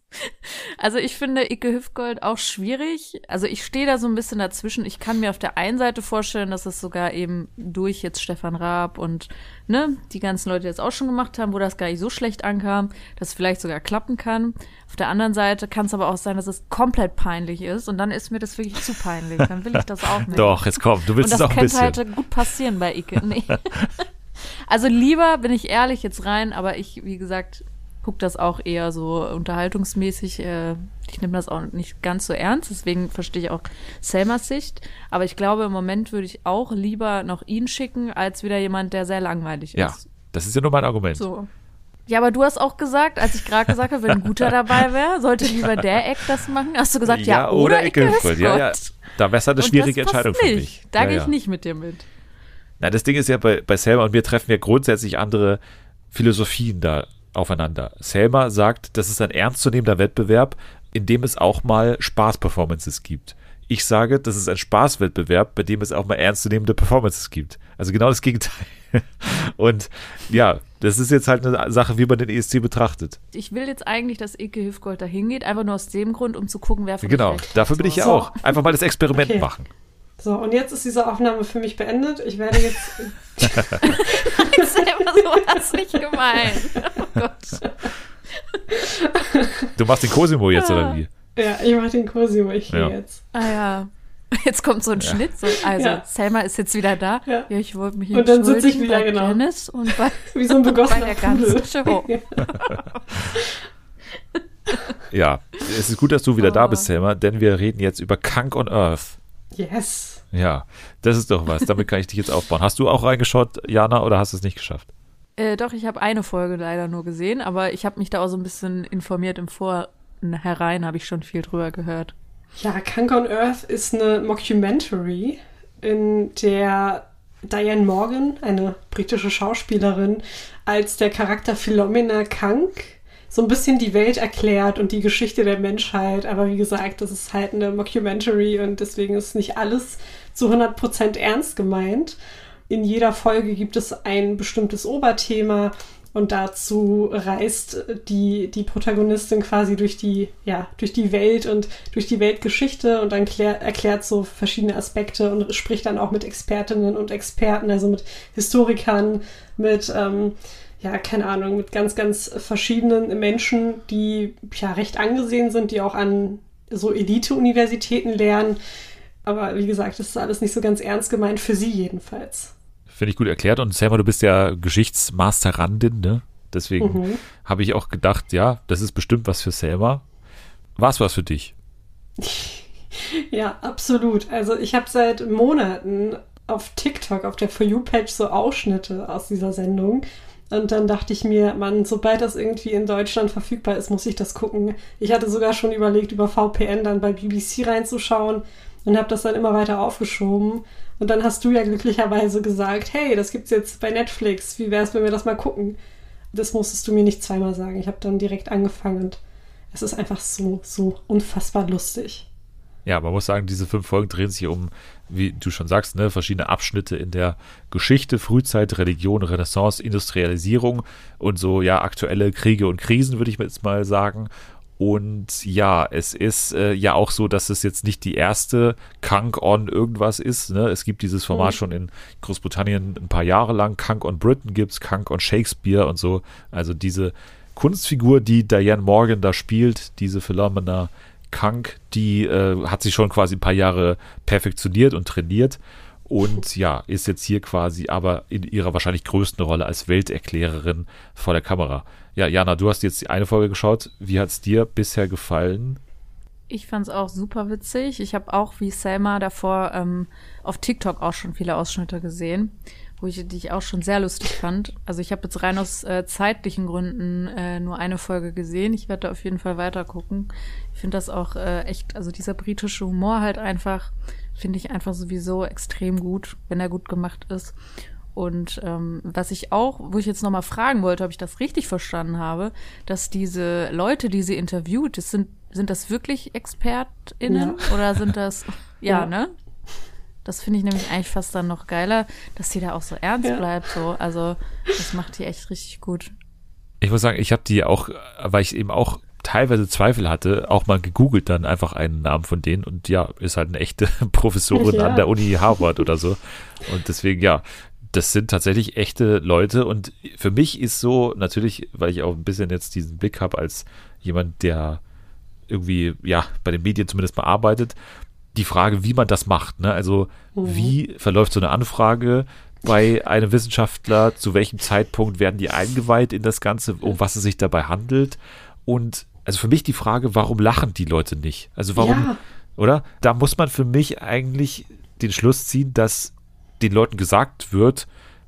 Also ich finde Icke Hüftgold auch schwierig. Also ich stehe da so ein bisschen dazwischen. Ich kann mir auf der einen Seite vorstellen, dass es sogar eben durch jetzt Stefan Raab und ne, die ganzen Leute jetzt auch schon gemacht haben, wo das gar nicht so schlecht ankam, dass es vielleicht sogar klappen kann. Auf der anderen Seite kann es aber auch sein, dass es komplett peinlich ist und dann ist mir das wirklich zu peinlich. Dann will ich das auch nicht. Doch, jetzt komm, du willst es auch ein bisschen. Das könnte halt gut passieren bei Icke. Nee. Also lieber, bin ich ehrlich, jetzt rein, aber ich, wie gesagt, gucke das auch eher so unterhaltungsmäßig. Äh, ich nehme das auch nicht ganz so ernst, deswegen verstehe ich auch Selmas Sicht. Aber ich glaube, im Moment würde ich auch lieber noch ihn schicken, als wieder jemand, der sehr langweilig ist. Ja, das ist ja nur mein Argument. So. Ja, aber du hast auch gesagt, als ich gerade gesagt habe, wenn ein guter dabei wäre, sollte lieber der Eck das machen. Hast du gesagt, ja, ja oder, oder Ecke Ja, ja. Da wäre es eine schwierige Entscheidung für mich. Da ja, gehe ich nicht mit dir mit. Na, das Ding ist ja, bei, bei Selma und mir treffen wir grundsätzlich andere Philosophien da aufeinander. Selma sagt, das ist ein ernstzunehmender Wettbewerb. in dem es auch mal Spaß-Performances gibt. Ich sage, das ist ein Spaßwettbewerb, bei dem es auch mal ernstzunehmende Performances gibt. Also genau das Gegenteil. Und ja, das ist jetzt halt eine Sache, wie man den ESC betrachtet. Ich will jetzt eigentlich, dass Ike Hüfgold da hingeht, einfach nur aus dem Grund, um zu gucken, wer von Genau, dafür bin ich ja so. auch. Einfach mal das Experiment okay. machen. So, und jetzt ist diese Aufnahme für mich beendet. Ich werde jetzt. selber so hast nicht gemeint. Gott. Du machst den Cosimo jetzt, oder wie? Ja, ich mach den Cosimo, ich ja. jetzt. Ah ja. Jetzt kommt so ein ja. Schnitt. So, also, ja. Selma ist jetzt wieder da. Ja, ja ich wollte mich Und dann sitze ich wieder, genau. Dennis und bei, Wie so ein begossener bei der ganzen Show. ja, es ist gut, dass du wieder oh. da bist, Selma, denn wir reden jetzt über Kunk on Earth. Yes. Ja, das ist doch was. Damit kann ich dich jetzt aufbauen. Hast du auch reingeschaut, Jana, oder hast du es nicht geschafft? Äh, doch, ich habe eine Folge leider nur gesehen, aber ich habe mich da auch so ein bisschen informiert im Vorherein, habe ich schon viel drüber gehört. Ja, Kunk on Earth ist eine Mockumentary, in der Diane Morgan, eine britische Schauspielerin, als der Charakter Philomena Kunk so ein bisschen die Welt erklärt und die Geschichte der Menschheit. Aber wie gesagt, das ist halt eine Mockumentary und deswegen ist nicht alles zu 100% ernst gemeint. In jeder Folge gibt es ein bestimmtes Oberthema und dazu reist die, die Protagonistin quasi durch die, ja, durch die Welt und durch die Weltgeschichte und dann klär, erklärt so verschiedene Aspekte und spricht dann auch mit Expertinnen und Experten, also mit Historikern, mit, ähm, ja, keine Ahnung, mit ganz, ganz verschiedenen Menschen, die ja recht angesehen sind, die auch an so Elite-Universitäten lernen. Aber wie gesagt, das ist alles nicht so ganz ernst gemeint, für sie jedenfalls. Finde ich gut erklärt. Und Selma, du bist ja Geschichtsmasterandin, ne? Deswegen mhm. habe ich auch gedacht, ja, das ist bestimmt was für Selma. War es was für dich? ja, absolut. Also ich habe seit Monaten auf TikTok, auf der For You-Page so Ausschnitte aus dieser Sendung. Und dann dachte ich mir, Mann, sobald das irgendwie in Deutschland verfügbar ist, muss ich das gucken. Ich hatte sogar schon überlegt, über VPN dann bei BBC reinzuschauen und habe das dann immer weiter aufgeschoben. Und dann hast du ja glücklicherweise gesagt, hey, das gibt's jetzt bei Netflix. Wie wäre es, wenn wir das mal gucken? Das musstest du mir nicht zweimal sagen. Ich habe dann direkt angefangen und es ist einfach so, so unfassbar lustig. Ja, man muss sagen, diese fünf Folgen drehen sich um, wie du schon sagst, ne, verschiedene Abschnitte in der Geschichte, Frühzeit, Religion, Renaissance, Industrialisierung und so, ja, aktuelle Kriege und Krisen, würde ich jetzt mal sagen. Und ja, es ist äh, ja auch so, dass es jetzt nicht die erste Kunk on irgendwas ist. Ne? Es gibt dieses Format mhm. schon in Großbritannien ein paar Jahre lang. Kunk on Britain gibt es, Kunk on Shakespeare und so. Also diese Kunstfigur, die Diane Morgan da spielt, diese Philomena Kunk, die äh, hat sich schon quasi ein paar Jahre perfektioniert und trainiert und ja, ist jetzt hier quasi aber in ihrer wahrscheinlich größten Rolle als Welterklärerin vor der Kamera. Ja, Jana, du hast jetzt die eine Folge geschaut. Wie hat es dir bisher gefallen? Ich fand es auch super witzig. Ich habe auch wie Selma davor ähm, auf TikTok auch schon viele Ausschnitte gesehen, wo ich die ich auch schon sehr lustig fand. Also ich habe jetzt rein aus äh, zeitlichen Gründen äh, nur eine Folge gesehen. Ich werde auf jeden Fall weiter gucken. Ich finde das auch äh, echt, also dieser britische Humor halt einfach, finde ich einfach sowieso extrem gut, wenn er gut gemacht ist. Und ähm, was ich auch, wo ich jetzt nochmal fragen wollte, ob ich das richtig verstanden habe, dass diese Leute, die sie interviewt, das sind, sind das wirklich ExpertInnen ja. oder sind das, ja, ja. ne? Das finde ich nämlich eigentlich fast dann noch geiler, dass sie da auch so ernst ja. bleibt. So. Also das macht die echt richtig gut. Ich muss sagen, ich habe die auch, weil ich eben auch teilweise Zweifel hatte, auch mal gegoogelt dann einfach einen Namen von denen und ja, ist halt eine echte Professorin ja. an der Uni Harvard oder so. Und deswegen, ja, das sind tatsächlich echte Leute und für mich ist so, natürlich, weil ich auch ein bisschen jetzt diesen Blick habe als jemand, der irgendwie, ja, bei den Medien zumindest mal arbeitet, die Frage, wie man das macht. Ne? Also, mhm. wie verläuft so eine Anfrage bei einem Wissenschaftler? Zu welchem Zeitpunkt werden die eingeweiht in das Ganze, um was es sich dabei handelt? Und also für mich die Frage, warum lachen die Leute nicht? Also, warum, ja. oder? Da muss man für mich eigentlich den Schluss ziehen, dass den Leuten gesagt wird,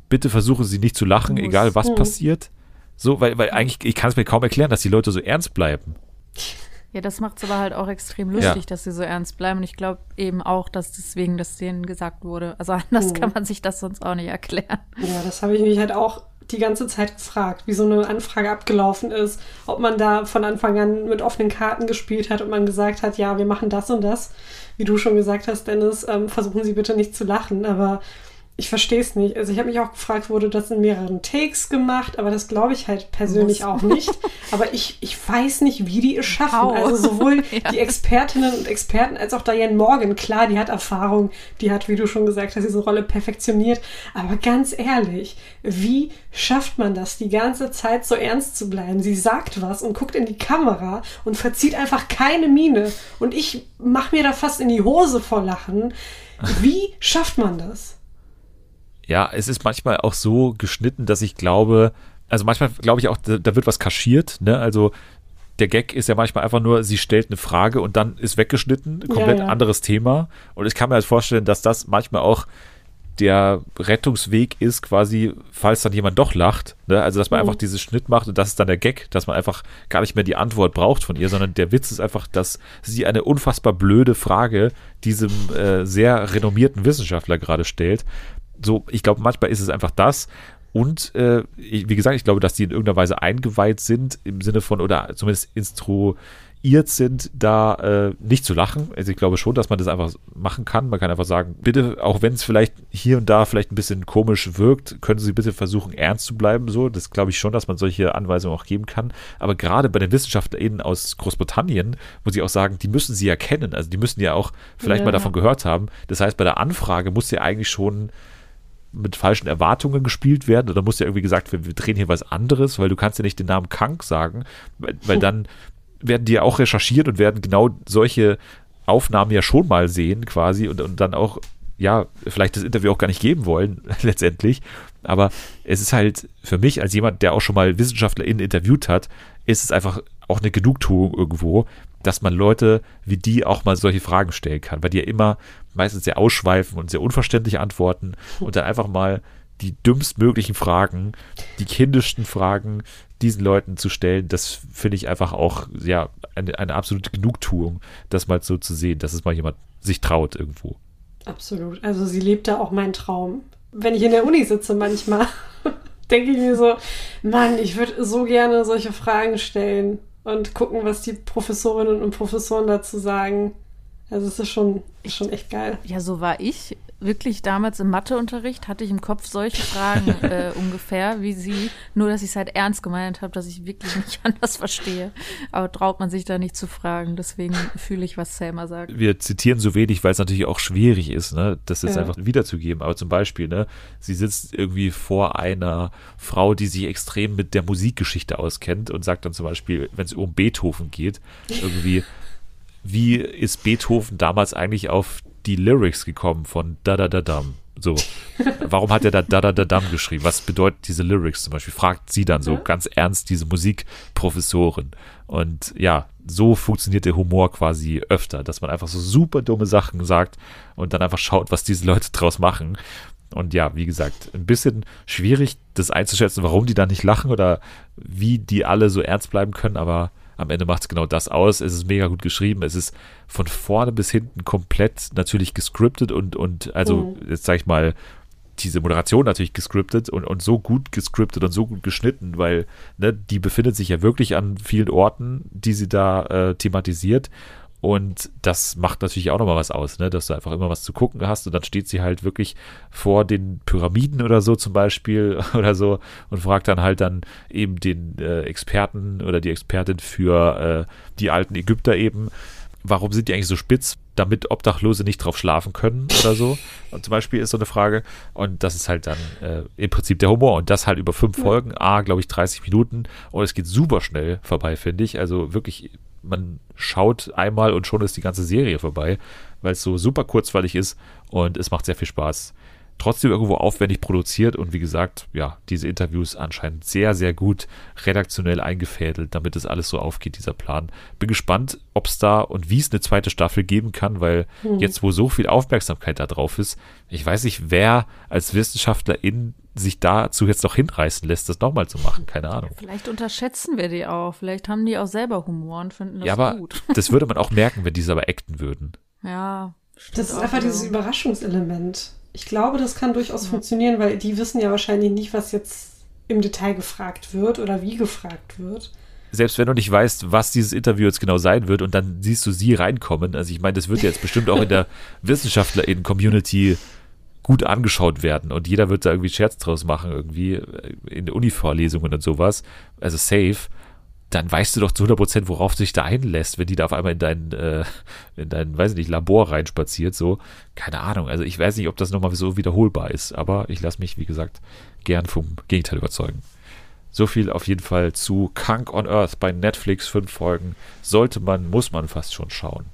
bitte versuchen sie nicht zu lachen, egal was hm. passiert. So, weil, weil eigentlich, ich kann es mir kaum erklären, dass die Leute so ernst bleiben. Ja, das macht es aber halt auch extrem lustig, ja. dass sie so ernst bleiben. Und ich glaube eben auch, dass deswegen das denen gesagt wurde. Also anders mhm. kann man sich das sonst auch nicht erklären. Ja, das habe ich mich halt auch die ganze Zeit gefragt, wie so eine Anfrage abgelaufen ist, ob man da von Anfang an mit offenen Karten gespielt hat und man gesagt hat, ja, wir machen das und das. Wie du schon gesagt hast, Dennis, ähm, versuchen Sie bitte nicht zu lachen, aber ich verstehe es nicht. Also ich habe mich auch gefragt, wurde das in mehreren Takes gemacht, aber das glaube ich halt persönlich Muss. auch nicht. Aber ich, ich weiß nicht, wie die es schaffen. How? Also sowohl ja. die Expertinnen und Experten als auch Diane Morgan, klar, die hat Erfahrung, die hat, wie du schon gesagt hast, diese Rolle perfektioniert. Aber ganz ehrlich, wie schafft man das, die ganze Zeit so ernst zu bleiben? Sie sagt was und guckt in die Kamera und verzieht einfach keine Miene. Und ich mache mir da fast in die Hose vor Lachen. Wie schafft man das? Ja, es ist manchmal auch so geschnitten, dass ich glaube, also manchmal glaube ich auch, da, da, wird was kaschiert, ne? Also der Gag ist ja manchmal einfach nur, sie stellt eine Frage und dann ist weggeschnitten, komplett ja, ja. anderes Thema. Und ich kann mir halt vorstellen, dass das manchmal auch der Rettungsweg ist, quasi, falls dann jemand doch lacht. Ne? Also, dass man mhm. einfach diesen Schnitt macht und das ist dann der Gag, dass man einfach gar nicht mehr die Antwort braucht von ihr, sondern der Witz ist einfach, dass sie eine unfassbar blöde Frage diesem äh, sehr renommierten Wissenschaftler gerade stellt so, ich glaube, manchmal ist es einfach das. Und äh, wie gesagt, ich glaube, dass die in irgendeiner Weise eingeweiht sind, im Sinne von, oder zumindest instruiert sind, da äh, nicht zu lachen. Also ich glaube schon, dass man das einfach machen kann. Man kann einfach sagen, bitte, auch wenn es vielleicht hier und da vielleicht ein bisschen komisch wirkt, können Sie bitte versuchen, ernst zu bleiben. So, das glaube ich schon, dass man solche Anweisungen auch geben kann. Aber gerade bei den WissenschaftlerInnen aus Großbritannien muss ich auch sagen, die müssen sie ja kennen. Also die müssen ja auch vielleicht ja. mal davon gehört haben. Das heißt, bei der Anfrage muss ja eigentlich schon mit falschen Erwartungen gespielt werden. Oder muss ja irgendwie gesagt werden, wir drehen hier was anderes, weil du kannst ja nicht den Namen Kank sagen, weil, weil dann werden die ja auch recherchiert und werden genau solche Aufnahmen ja schon mal sehen quasi und, und dann auch, ja, vielleicht das Interview auch gar nicht geben wollen, letztendlich. Aber es ist halt für mich als jemand, der auch schon mal WissenschaftlerInnen interviewt hat, ist es einfach auch eine Genugtuung irgendwo, dass man Leute wie die auch mal solche Fragen stellen kann, weil die ja immer meistens sehr ausschweifen und sehr unverständliche Antworten und dann einfach mal die dümmstmöglichen Fragen, die kindischsten Fragen diesen Leuten zu stellen, das finde ich einfach auch ja eine, eine absolute Genugtuung, das mal so zu sehen, dass es mal jemand sich traut irgendwo. Absolut. Also sie lebt da auch meinen Traum. Wenn ich in der Uni sitze manchmal, denke ich mir so, Mann, ich würde so gerne solche Fragen stellen und gucken, was die Professorinnen und Professoren dazu sagen. Also es ist schon, ist schon echt geil. Ja, so war ich wirklich damals im Matheunterricht, hatte ich im Kopf solche Fragen äh, ungefähr wie sie, nur dass ich es halt ernst gemeint habe, dass ich wirklich nicht anders verstehe. Aber traut man sich da nicht zu fragen, deswegen fühle ich, was Selma sagt. Wir zitieren so wenig, weil es natürlich auch schwierig ist, ne, das jetzt ja. einfach wiederzugeben. Aber zum Beispiel, ne, sie sitzt irgendwie vor einer Frau, die sich extrem mit der Musikgeschichte auskennt und sagt dann zum Beispiel, wenn es um Beethoven geht, irgendwie wie ist Beethoven damals eigentlich auf die Lyrics gekommen von Da Da Da Dam? So, warum hat er da Da Da Da Dam geschrieben? Was bedeuten diese Lyrics zum Beispiel? Fragt sie dann so ja. ganz ernst diese Musikprofessorin. Und ja, so funktioniert der Humor quasi öfter, dass man einfach so super dumme Sachen sagt und dann einfach schaut, was diese Leute draus machen. Und ja, wie gesagt, ein bisschen schwierig, das einzuschätzen, warum die da nicht lachen oder wie die alle so ernst bleiben können, aber am Ende macht es genau das aus. Es ist mega gut geschrieben. Es ist von vorne bis hinten komplett natürlich gescriptet und, und also mhm. jetzt sag ich mal, diese Moderation natürlich gescriptet und, und so gut gescriptet und so gut geschnitten, weil ne, die befindet sich ja wirklich an vielen Orten, die sie da äh, thematisiert und das macht natürlich auch nochmal was aus, ne? dass du einfach immer was zu gucken hast und dann steht sie halt wirklich vor den Pyramiden oder so zum Beispiel oder so und fragt dann halt dann eben den äh, Experten oder die Expertin für äh, die alten Ägypter eben, warum sind die eigentlich so spitz, damit Obdachlose nicht drauf schlafen können oder so. Und zum Beispiel ist so eine Frage. Und das ist halt dann äh, im Prinzip der Humor. Und das halt über fünf Folgen, a, glaube ich, 30 Minuten. Und es geht super schnell vorbei, finde ich. Also wirklich man schaut einmal und schon ist die ganze Serie vorbei, weil es so super kurzweilig ist und es macht sehr viel Spaß. Trotzdem irgendwo aufwendig produziert und wie gesagt, ja, diese Interviews anscheinend sehr, sehr gut redaktionell eingefädelt, damit es alles so aufgeht, dieser Plan. Bin gespannt, ob es da und wie es eine zweite Staffel geben kann, weil mhm. jetzt, wo so viel Aufmerksamkeit da drauf ist, ich weiß nicht, wer als Wissenschaftler in sich dazu jetzt noch hinreißen lässt, das nochmal zu machen. Keine Ahnung. Vielleicht unterschätzen wir die auch. Vielleicht haben die auch selber Humor und finden das ja, aber gut. Das würde man auch merken, wenn die es aber acten würden. Ja. Das ist einfach so. dieses Überraschungselement. Ich glaube, das kann durchaus ja. funktionieren, weil die wissen ja wahrscheinlich nicht, was jetzt im Detail gefragt wird oder wie gefragt wird. Selbst wenn du nicht weißt, was dieses Interview jetzt genau sein wird und dann siehst du sie reinkommen. Also ich meine, das wird jetzt bestimmt auch in der WissenschaftlerInnen-Community gut angeschaut werden und jeder wird da irgendwie Scherz draus machen, irgendwie in Uni-Vorlesungen und sowas. Also safe dann weißt du doch zu 100 Prozent, worauf sich da einlässt, wenn die da auf einmal in dein, äh, in dein, weiß ich nicht, Labor reinspaziert, so. Keine Ahnung. Also ich weiß nicht, ob das nochmal so wiederholbar ist, aber ich lasse mich, wie gesagt, gern vom Gegenteil überzeugen. So viel auf jeden Fall zu Kunk on Earth bei Netflix, fünf Folgen. Sollte man, muss man fast schon schauen.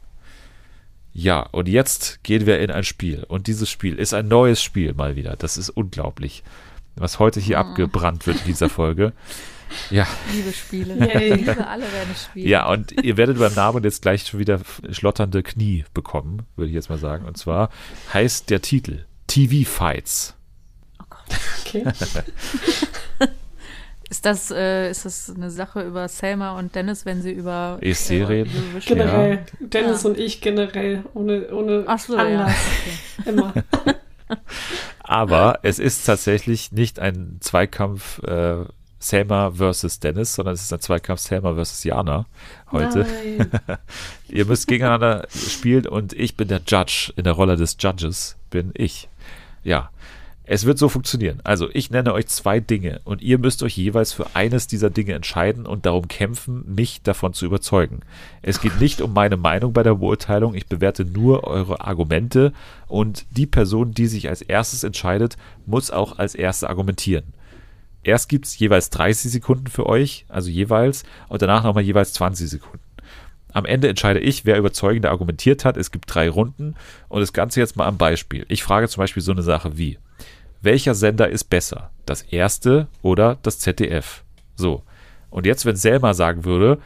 Ja, und jetzt gehen wir in ein Spiel. Und dieses Spiel ist ein neues Spiel mal wieder. Das ist unglaublich, was heute hier oh. abgebrannt wird in dieser Folge. Ja. Liebe Spiele. Yay. Liebe alle deine Spiele. Ja, und ihr werdet beim Namen jetzt gleich schon wieder schlotternde Knie bekommen, würde ich jetzt mal sagen. Und zwar heißt der Titel TV Fights. Oh Gott. Okay. Ist das, äh, ist das eine Sache über Selma und Dennis, wenn sie über ESC äh, reden? Generell. Ja. Dennis ja. und ich generell, ohne, ohne Ach so, Anlass. Ja. Okay. Immer. Aber es ist tatsächlich nicht ein Zweikampf äh, Selma versus Dennis, sondern es ist ein Zweikampf Selma versus Jana heute. Ihr müsst gegeneinander spielen und ich bin der Judge. In der Rolle des Judges bin ich. Ja. Es wird so funktionieren. Also, ich nenne euch zwei Dinge und ihr müsst euch jeweils für eines dieser Dinge entscheiden und darum kämpfen, mich davon zu überzeugen. Es geht nicht um meine Meinung bei der Beurteilung, ich bewerte nur eure Argumente und die Person, die sich als erstes entscheidet, muss auch als erste argumentieren erst gibt es jeweils 30 Sekunden für euch, also jeweils, und danach nochmal jeweils 20 Sekunden. Am Ende entscheide ich, wer überzeugender argumentiert hat. Es gibt drei Runden und das Ganze jetzt mal am Beispiel. Ich frage zum Beispiel so eine Sache wie, welcher Sender ist besser? Das erste oder das ZDF? So. Und jetzt, wenn Selma sagen würde,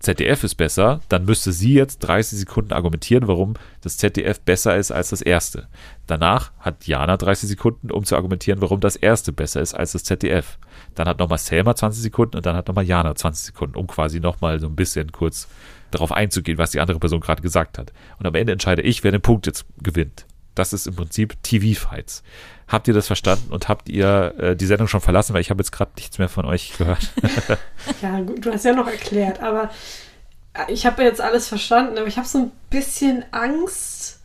ZDF ist besser, dann müsste sie jetzt 30 Sekunden argumentieren, warum das ZDF besser ist als das erste. Danach hat Jana 30 Sekunden, um zu argumentieren, warum das erste besser ist als das ZDF. Dann hat nochmal Selma 20 Sekunden und dann hat nochmal Jana 20 Sekunden, um quasi nochmal so ein bisschen kurz darauf einzugehen, was die andere Person gerade gesagt hat. Und am Ende entscheide ich, wer den Punkt jetzt gewinnt. Das ist im Prinzip TV-Fights. Habt ihr das verstanden und habt ihr äh, die Sendung schon verlassen? Weil ich habe jetzt gerade nichts mehr von euch gehört. ja, gut, du hast ja noch erklärt, aber äh, ich habe jetzt alles verstanden, aber ich habe so ein bisschen Angst,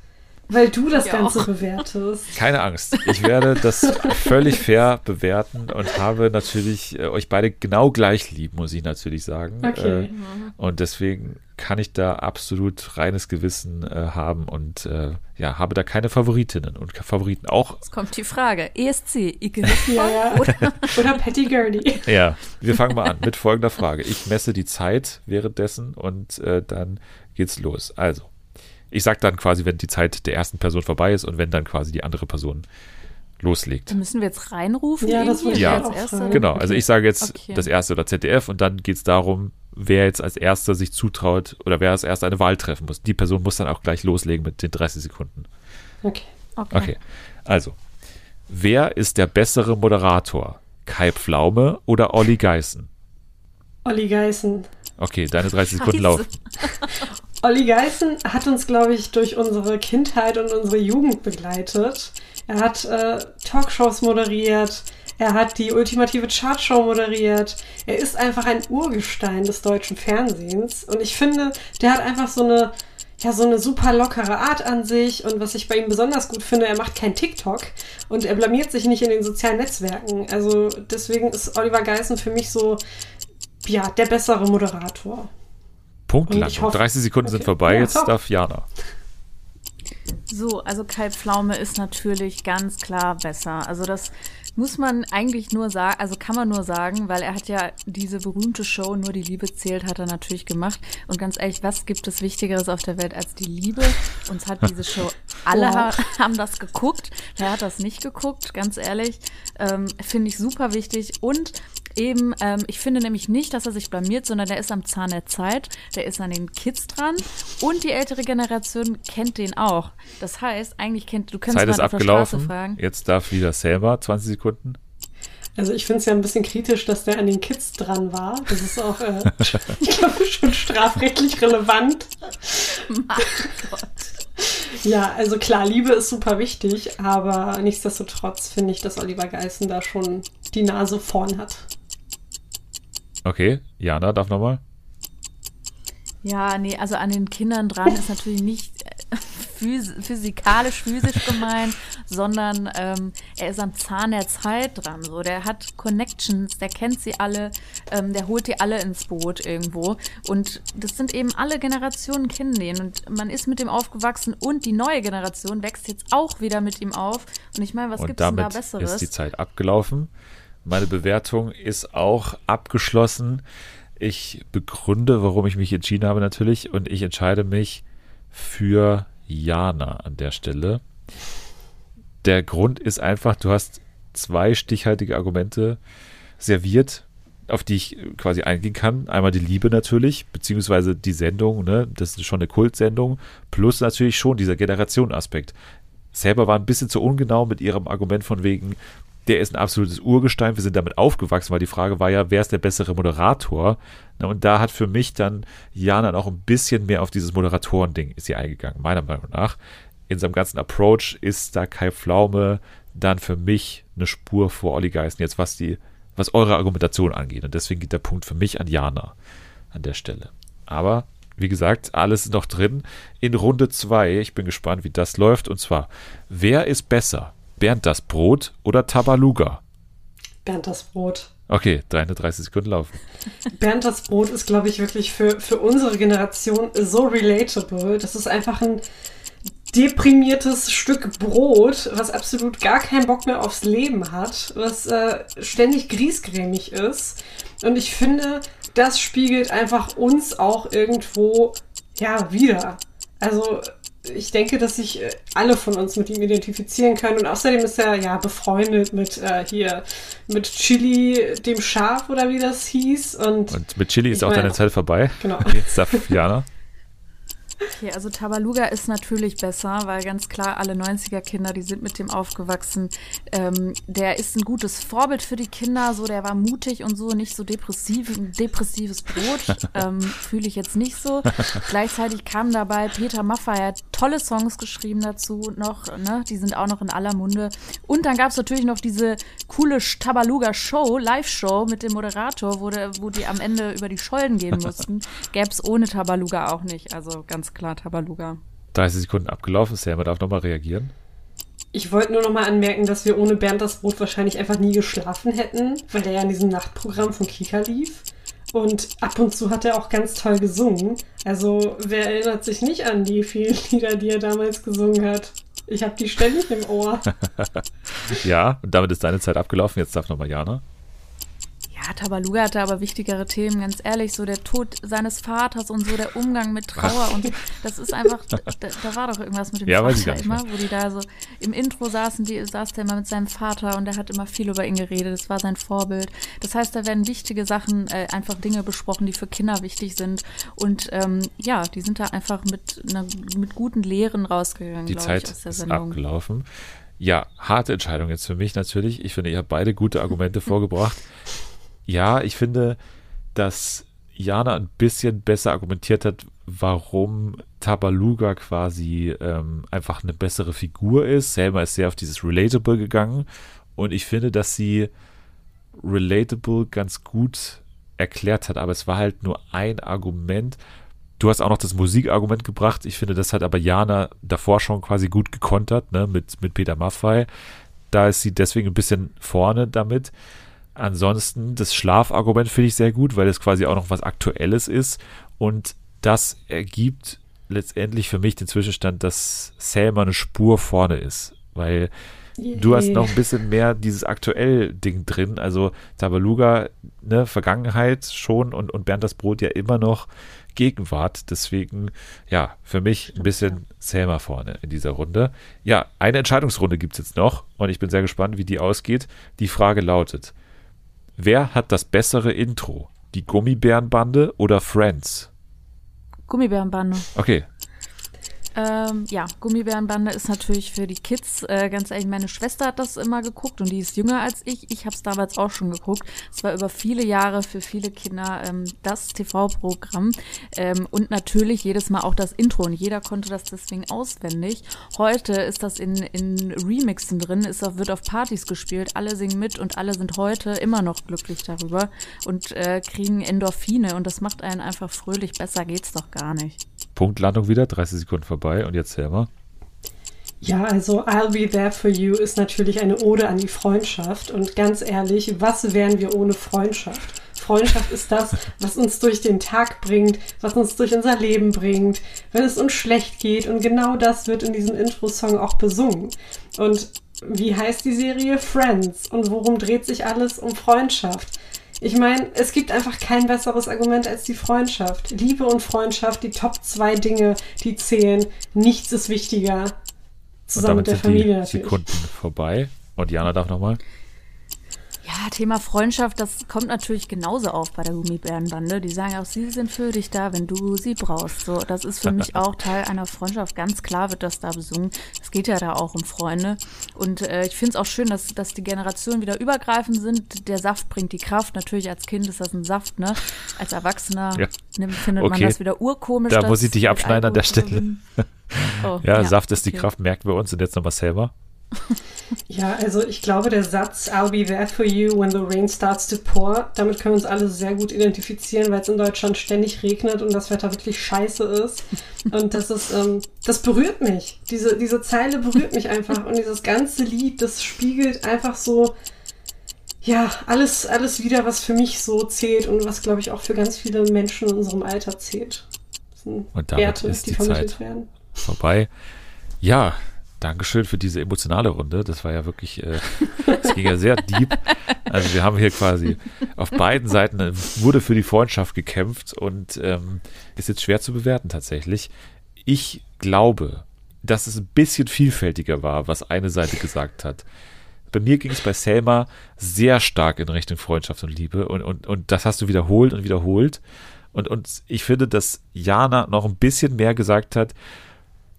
weil du das ja Ganze auch. bewertest. Keine Angst. Ich werde das völlig fair bewerten und habe natürlich äh, euch beide genau gleich lieb, muss ich natürlich sagen. Okay. Äh, und deswegen kann ich da absolut reines Gewissen äh, haben und äh, ja, habe da keine Favoritinnen und Favoriten auch. Jetzt kommt die Frage: ESC, Ike ja, ja. oder, oder Patty Gurney. Ja, wir fangen mal an mit folgender Frage. Ich messe die Zeit währenddessen und äh, dann geht's los. Also, ich sag dann quasi, wenn die Zeit der ersten Person vorbei ist und wenn dann quasi die andere Person loslegt. Dann müssen wir jetzt reinrufen? Ja, das würde ich ja. als. Genau, also ich sage jetzt okay. das erste oder ZDF und dann geht es darum, wer jetzt als erster sich zutraut oder wer als erster eine Wahl treffen muss. Die Person muss dann auch gleich loslegen mit den 30 Sekunden. Okay. Okay. okay. Also, wer ist der bessere Moderator? Kai Pflaume oder Olli Geißen? Olli Geißen. Okay, deine 30 Sekunden laufen. Olli Geißen hat uns, glaube ich, durch unsere Kindheit und unsere Jugend begleitet. Er hat äh, Talkshows moderiert, er hat die ultimative Chartshow moderiert. Er ist einfach ein Urgestein des deutschen Fernsehens. Und ich finde, der hat einfach so eine, ja, so eine super lockere Art an sich. Und was ich bei ihm besonders gut finde, er macht kein TikTok und er blamiert sich nicht in den sozialen Netzwerken. Also deswegen ist Oliver Geißen für mich so, ja, der bessere Moderator. Punktlandung. 30 Sekunden okay. sind vorbei, ja, jetzt darf Jana. So, also Kai Pflaume ist natürlich ganz klar besser. Also das muss man eigentlich nur sagen, also kann man nur sagen, weil er hat ja diese berühmte Show Nur die Liebe zählt, hat er natürlich gemacht. Und ganz ehrlich, was gibt es Wichtigeres auf der Welt als die Liebe? Uns hat diese Show, alle wow. haben das geguckt. Wer hat das nicht geguckt? Ganz ehrlich, ähm, finde ich super wichtig. Und Eben, ähm, ich finde nämlich nicht, dass er sich blamiert, sondern der ist am Zahn der Zeit, der ist an den Kids dran und die ältere Generation kennt den auch. Das heißt, eigentlich kennt, du könntest Zeit ist abgelaufen. der Straße fragen. Jetzt darf wieder selber 20 Sekunden. Also ich finde es ja ein bisschen kritisch, dass der an den Kids dran war. Das ist auch, äh, ich glaube, schon strafrechtlich relevant. Mein Gott. Ja, also klar, Liebe ist super wichtig, aber nichtsdestotrotz finde ich, dass Oliver Geißen da schon die Nase vorn hat. Okay, Jana darf nochmal. Ja, nee, also an den Kindern dran ist natürlich nicht äh, phys physikalisch, physisch gemeint, sondern ähm, er ist am Zahn der Zeit dran. So, der hat Connections, der kennt sie alle, ähm, der holt die alle ins Boot irgendwo. Und das sind eben alle Generationen kennen den. Und man ist mit dem aufgewachsen und die neue Generation wächst jetzt auch wieder mit ihm auf. Und ich meine, was gibt es denn da Besseres? ist die Zeit abgelaufen. Meine Bewertung ist auch abgeschlossen. Ich begründe, warum ich mich entschieden habe natürlich und ich entscheide mich für Jana an der Stelle. Der Grund ist einfach, du hast zwei stichhaltige Argumente serviert, auf die ich quasi eingehen kann. Einmal die Liebe natürlich, beziehungsweise die Sendung, ne? das ist schon eine Kultsendung, plus natürlich schon dieser Generationenaspekt. Selber war ein bisschen zu ungenau mit ihrem Argument von wegen, der ist ein absolutes Urgestein. Wir sind damit aufgewachsen, weil die Frage war ja, wer ist der bessere Moderator? Und da hat für mich dann Jana auch ein bisschen mehr auf dieses Moderatoren-Ding ist sie eingegangen, meiner Meinung nach. In seinem ganzen Approach ist da Kai Pflaume dann für mich eine Spur vor Olli Geißen, jetzt was die, was eure Argumentation angeht. Und deswegen geht der Punkt für mich an Jana an der Stelle. Aber wie gesagt, alles noch drin. In Runde 2, ich bin gespannt, wie das läuft. Und zwar, wer ist besser? Bernd das Brot oder Tabaluga? Bernd das Brot. Okay, deine 30 Sekunden laufen. Bernd das Brot ist, glaube ich, wirklich für, für unsere Generation so relatable. Das ist einfach ein deprimiertes Stück Brot, was absolut gar keinen Bock mehr aufs Leben hat, was äh, ständig griesgrämig ist. Und ich finde, das spiegelt einfach uns auch irgendwo ja wieder. Also ich denke, dass sich äh, alle von uns mit ihm identifizieren können. Und außerdem ist er ja befreundet mit äh, hier, mit Chili, dem Schaf oder wie das hieß. Und, und mit Chili ist auch deine Zeit vorbei. Genau. Jetzt darf Jana. Okay, also Tabaluga ist natürlich besser, weil ganz klar alle 90er-Kinder, die sind mit dem aufgewachsen. Ähm, der ist ein gutes Vorbild für die Kinder, so der war mutig und so, nicht so depressiv, depressives Brot. ähm, Fühle ich jetzt nicht so. Gleichzeitig kam dabei Peter Maffay, er hat tolle Songs geschrieben dazu noch, ne? Die sind auch noch in aller Munde. Und dann gab es natürlich noch diese coole Tabaluga-Show, Live-Show mit dem Moderator, wo, der, wo die am Ende über die Schollen gehen mussten. Gäbe es ohne Tabaluga auch nicht. Also ganz klar Tabaluga. 30 Sekunden abgelaufen. Selma darf nochmal reagieren. Ich wollte nur nochmal anmerken, dass wir ohne Bernd das Brot wahrscheinlich einfach nie geschlafen hätten, weil der ja in diesem Nachtprogramm von Kika lief. Und ab und zu hat er auch ganz toll gesungen. Also wer erinnert sich nicht an die vielen Lieder, die er damals gesungen hat? Ich habe die ständig im Ohr. ja, und damit ist deine Zeit abgelaufen. Jetzt darf nochmal Jana. Ja, Tabaluga hatte aber wichtigere Themen, ganz ehrlich, so der Tod seines Vaters und so der Umgang mit Trauer und das ist einfach, da, da war doch irgendwas mit dem ja, Vater immer, wo die da so im Intro saßen, die saß der immer mit seinem Vater und der hat immer viel über ihn geredet, das war sein Vorbild. Das heißt, da werden wichtige Sachen, äh, einfach Dinge besprochen, die für Kinder wichtig sind und ähm, ja, die sind da einfach mit, einer, mit guten Lehren rausgegangen, die Zeit ich, aus der Sendung. Ist abgelaufen. Ja, harte Entscheidung jetzt für mich natürlich. Ich finde, ihr habt beide gute Argumente vorgebracht. Ja, ich finde, dass Jana ein bisschen besser argumentiert hat, warum Tabaluga quasi ähm, einfach eine bessere Figur ist. Selma ist sehr auf dieses Relatable gegangen und ich finde, dass sie Relatable ganz gut erklärt hat, aber es war halt nur ein Argument. Du hast auch noch das Musikargument gebracht. Ich finde, das hat aber Jana davor schon quasi gut gekontert, ne, mit, mit Peter Maffei. Da ist sie deswegen ein bisschen vorne damit. Ansonsten das Schlafargument finde ich sehr gut, weil es quasi auch noch was Aktuelles ist. Und das ergibt letztendlich für mich den Zwischenstand, dass Selma eine Spur vorne ist, weil Yay. du hast noch ein bisschen mehr dieses aktuell Ding drin, also Tabaluga, ne, Vergangenheit schon und, und Bernd das Brot ja immer noch. Gegenwart, deswegen ja, für mich ein bisschen Selma vorne in dieser Runde. Ja, eine Entscheidungsrunde gibt es jetzt noch. Und ich bin sehr gespannt, wie die ausgeht. Die Frage lautet, Wer hat das bessere Intro? Die Gummibärenbande oder Friends? Gummibärenbande. Okay. Ähm, ja, Gummibärenbande ist natürlich für die Kids. Äh, ganz ehrlich, meine Schwester hat das immer geguckt und die ist jünger als ich. Ich habe es damals auch schon geguckt. Es war über viele Jahre für viele Kinder ähm, das TV-Programm ähm, und natürlich jedes Mal auch das Intro und jeder konnte das deswegen auswendig. Heute ist das in, in Remixen drin, ist wird auf Partys gespielt, alle singen mit und alle sind heute immer noch glücklich darüber und äh, kriegen Endorphine und das macht einen einfach fröhlich. Besser geht's doch gar nicht. Punktlandung wieder, 30 Sekunden vorbei und jetzt Selma. Ja, also I'll Be There For You ist natürlich eine Ode an die Freundschaft. Und ganz ehrlich, was wären wir ohne Freundschaft? Freundschaft ist das, was uns durch den Tag bringt, was uns durch unser Leben bringt, wenn es uns schlecht geht. Und genau das wird in diesem Intro-Song auch besungen. Und wie heißt die Serie? Friends. Und worum dreht sich alles? Um Freundschaft. Ich meine, es gibt einfach kein besseres Argument als die Freundschaft. Liebe und Freundschaft, die Top zwei Dinge, die zählen. Nichts ist wichtiger. Zusammen mit der Familie natürlich. Sekunden vorbei. Und Jana darf nochmal. Ja, Thema Freundschaft, das kommt natürlich genauso auf bei der Gummibärenbande. Die sagen auch, sie sind für dich da, wenn du sie brauchst. So, das ist für mich auch Teil einer Freundschaft. Ganz klar wird das da besungen. Es geht ja da auch um Freunde. Und äh, ich finde es auch schön, dass, dass die Generationen wieder übergreifend sind. Der Saft bringt die Kraft. Natürlich als Kind ist das ein Saft, ne? Als Erwachsener ja. nimmt, findet okay. man das wieder urkomisch. Da muss ich dich abschneiden an der Stelle. Oh, ja, ja, Saft ist okay. die Kraft, merken wir uns. Und jetzt nochmal selber. Ja, also ich glaube, der Satz I'll be there for you when the rain starts to pour, damit können wir uns alle sehr gut identifizieren, weil es in Deutschland ständig regnet und das Wetter wirklich scheiße ist. Und das ist, ähm, das berührt mich. Diese, diese Zeile berührt mich einfach. Und dieses ganze Lied, das spiegelt einfach so, ja, alles, alles wieder, was für mich so zählt und was, glaube ich, auch für ganz viele Menschen in unserem Alter zählt. Das sind und damit Werte, ist die, die Zeit werden. vorbei. Ja, Dankeschön für diese emotionale Runde. Das war ja wirklich, äh, das ging ja sehr deep. Also wir haben hier quasi auf beiden Seiten äh, wurde für die Freundschaft gekämpft und ähm, ist jetzt schwer zu bewerten tatsächlich. Ich glaube, dass es ein bisschen vielfältiger war, was eine Seite gesagt hat. Bei mir ging es bei Selma sehr stark in Richtung Freundschaft und Liebe und, und, und das hast du wiederholt und wiederholt. Und, und ich finde, dass Jana noch ein bisschen mehr gesagt hat,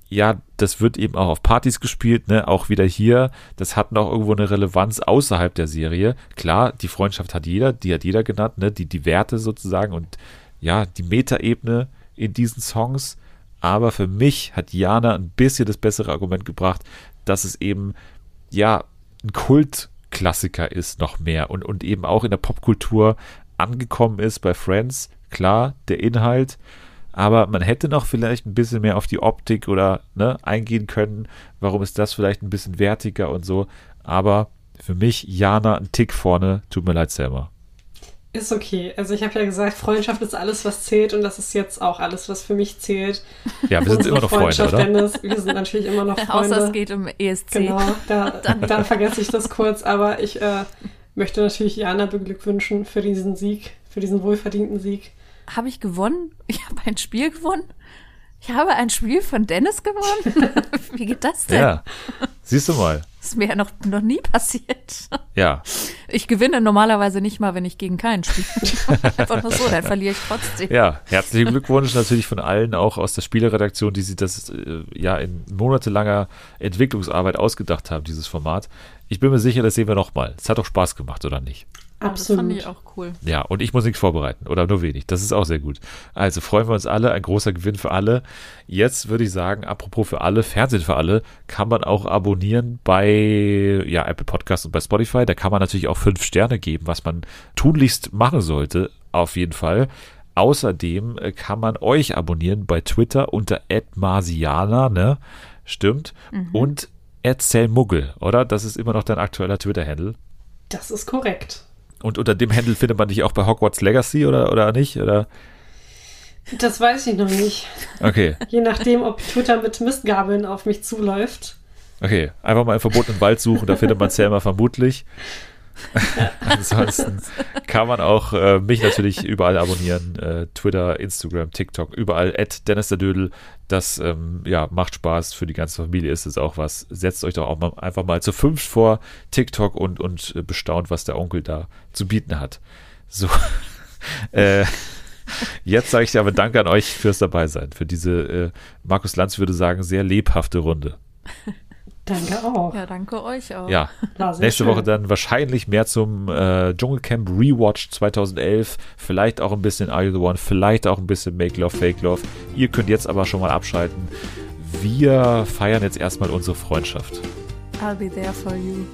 ja, das wird eben auch auf Partys gespielt, ne, auch wieder hier. Das hat noch irgendwo eine Relevanz außerhalb der Serie. Klar, die Freundschaft hat jeder, die hat jeder genannt, ne, die, die Werte sozusagen und ja, die Metaebene in diesen Songs. Aber für mich hat Jana ein bisschen das bessere Argument gebracht, dass es eben, ja, ein Kultklassiker ist noch mehr und, und eben auch in der Popkultur angekommen ist bei Friends. Klar, der Inhalt, aber man hätte noch vielleicht ein bisschen mehr auf die Optik oder ne, eingehen können. Warum ist das vielleicht ein bisschen wertiger und so? Aber für mich Jana ein Tick vorne. Tut mir leid, Selma. Ist okay. Also ich habe ja gesagt, Freundschaft ist alles, was zählt und das ist jetzt auch alles, was für mich zählt. Ja, wir sind immer noch Freunde, oder? Dennis. Wir sind natürlich immer noch Freunde. Außer es geht um ESC. Genau, da, da vergesse ich das kurz, aber ich äh, möchte natürlich Jana beglückwünschen für diesen Sieg, für diesen wohlverdienten Sieg habe ich gewonnen? Ich habe ein Spiel gewonnen? Ich habe ein Spiel von Dennis gewonnen? Wie geht das denn? Ja, siehst du mal. Das ist mir ja noch, noch nie passiert. Ja. Ich gewinne normalerweise nicht mal, wenn ich gegen keinen spiele. Einfach nur so, dann verliere ich trotzdem. Ja, herzlichen Glückwunsch natürlich von allen, auch aus der Spieleredaktion, die sich das äh, ja in monatelanger Entwicklungsarbeit ausgedacht haben, dieses Format. Ich bin mir sicher, das sehen wir nochmal. Es hat doch Spaß gemacht, oder nicht? Absolut. Das fand ich auch cool. Ja, und ich muss nichts vorbereiten oder nur wenig. Das ist auch sehr gut. Also freuen wir uns alle. Ein großer Gewinn für alle. Jetzt würde ich sagen, apropos für alle, Fernsehen für alle, kann man auch abonnieren bei ja, Apple Podcasts und bei Spotify. Da kann man natürlich auch fünf Sterne geben, was man tunlichst machen sollte. Auf jeden Fall. Außerdem äh, kann man euch abonnieren bei Twitter unter @marsiana, ne? Stimmt. Mhm. Und Muggel, oder? Das ist immer noch dein aktueller Twitter-Handle. Das ist korrekt. Und unter dem Handle findet man dich auch bei Hogwarts Legacy oder, oder nicht? Oder? Das weiß ich noch nicht. Okay. Je nachdem, ob Twitter mit Mistgabeln auf mich zuläuft. Okay, einfach mal im verbotenen Wald suchen, da findet man Selma vermutlich. Ansonsten kann man auch äh, mich natürlich überall abonnieren. Äh, Twitter, Instagram, TikTok, überall. At Dennis der Dödel. Das ähm, ja, macht Spaß. Für die ganze Familie ist es auch was. Setzt euch doch auch mal, einfach mal zu fünf vor TikTok und, und äh, bestaunt, was der Onkel da zu bieten hat. So. äh, Jetzt sage ich dir aber Danke an euch fürs Dabeisein, für diese, äh, Markus Lanz würde sagen, sehr lebhafte Runde. Danke auch. Ja, danke euch auch. Ja, nächste schön. Woche dann wahrscheinlich mehr zum äh, Dschungelcamp Rewatch 2011. Vielleicht auch ein bisschen Are You The One, vielleicht auch ein bisschen Make Love, Fake Love. Ihr könnt jetzt aber schon mal abschalten. Wir feiern jetzt erstmal unsere Freundschaft. I'll be there for you.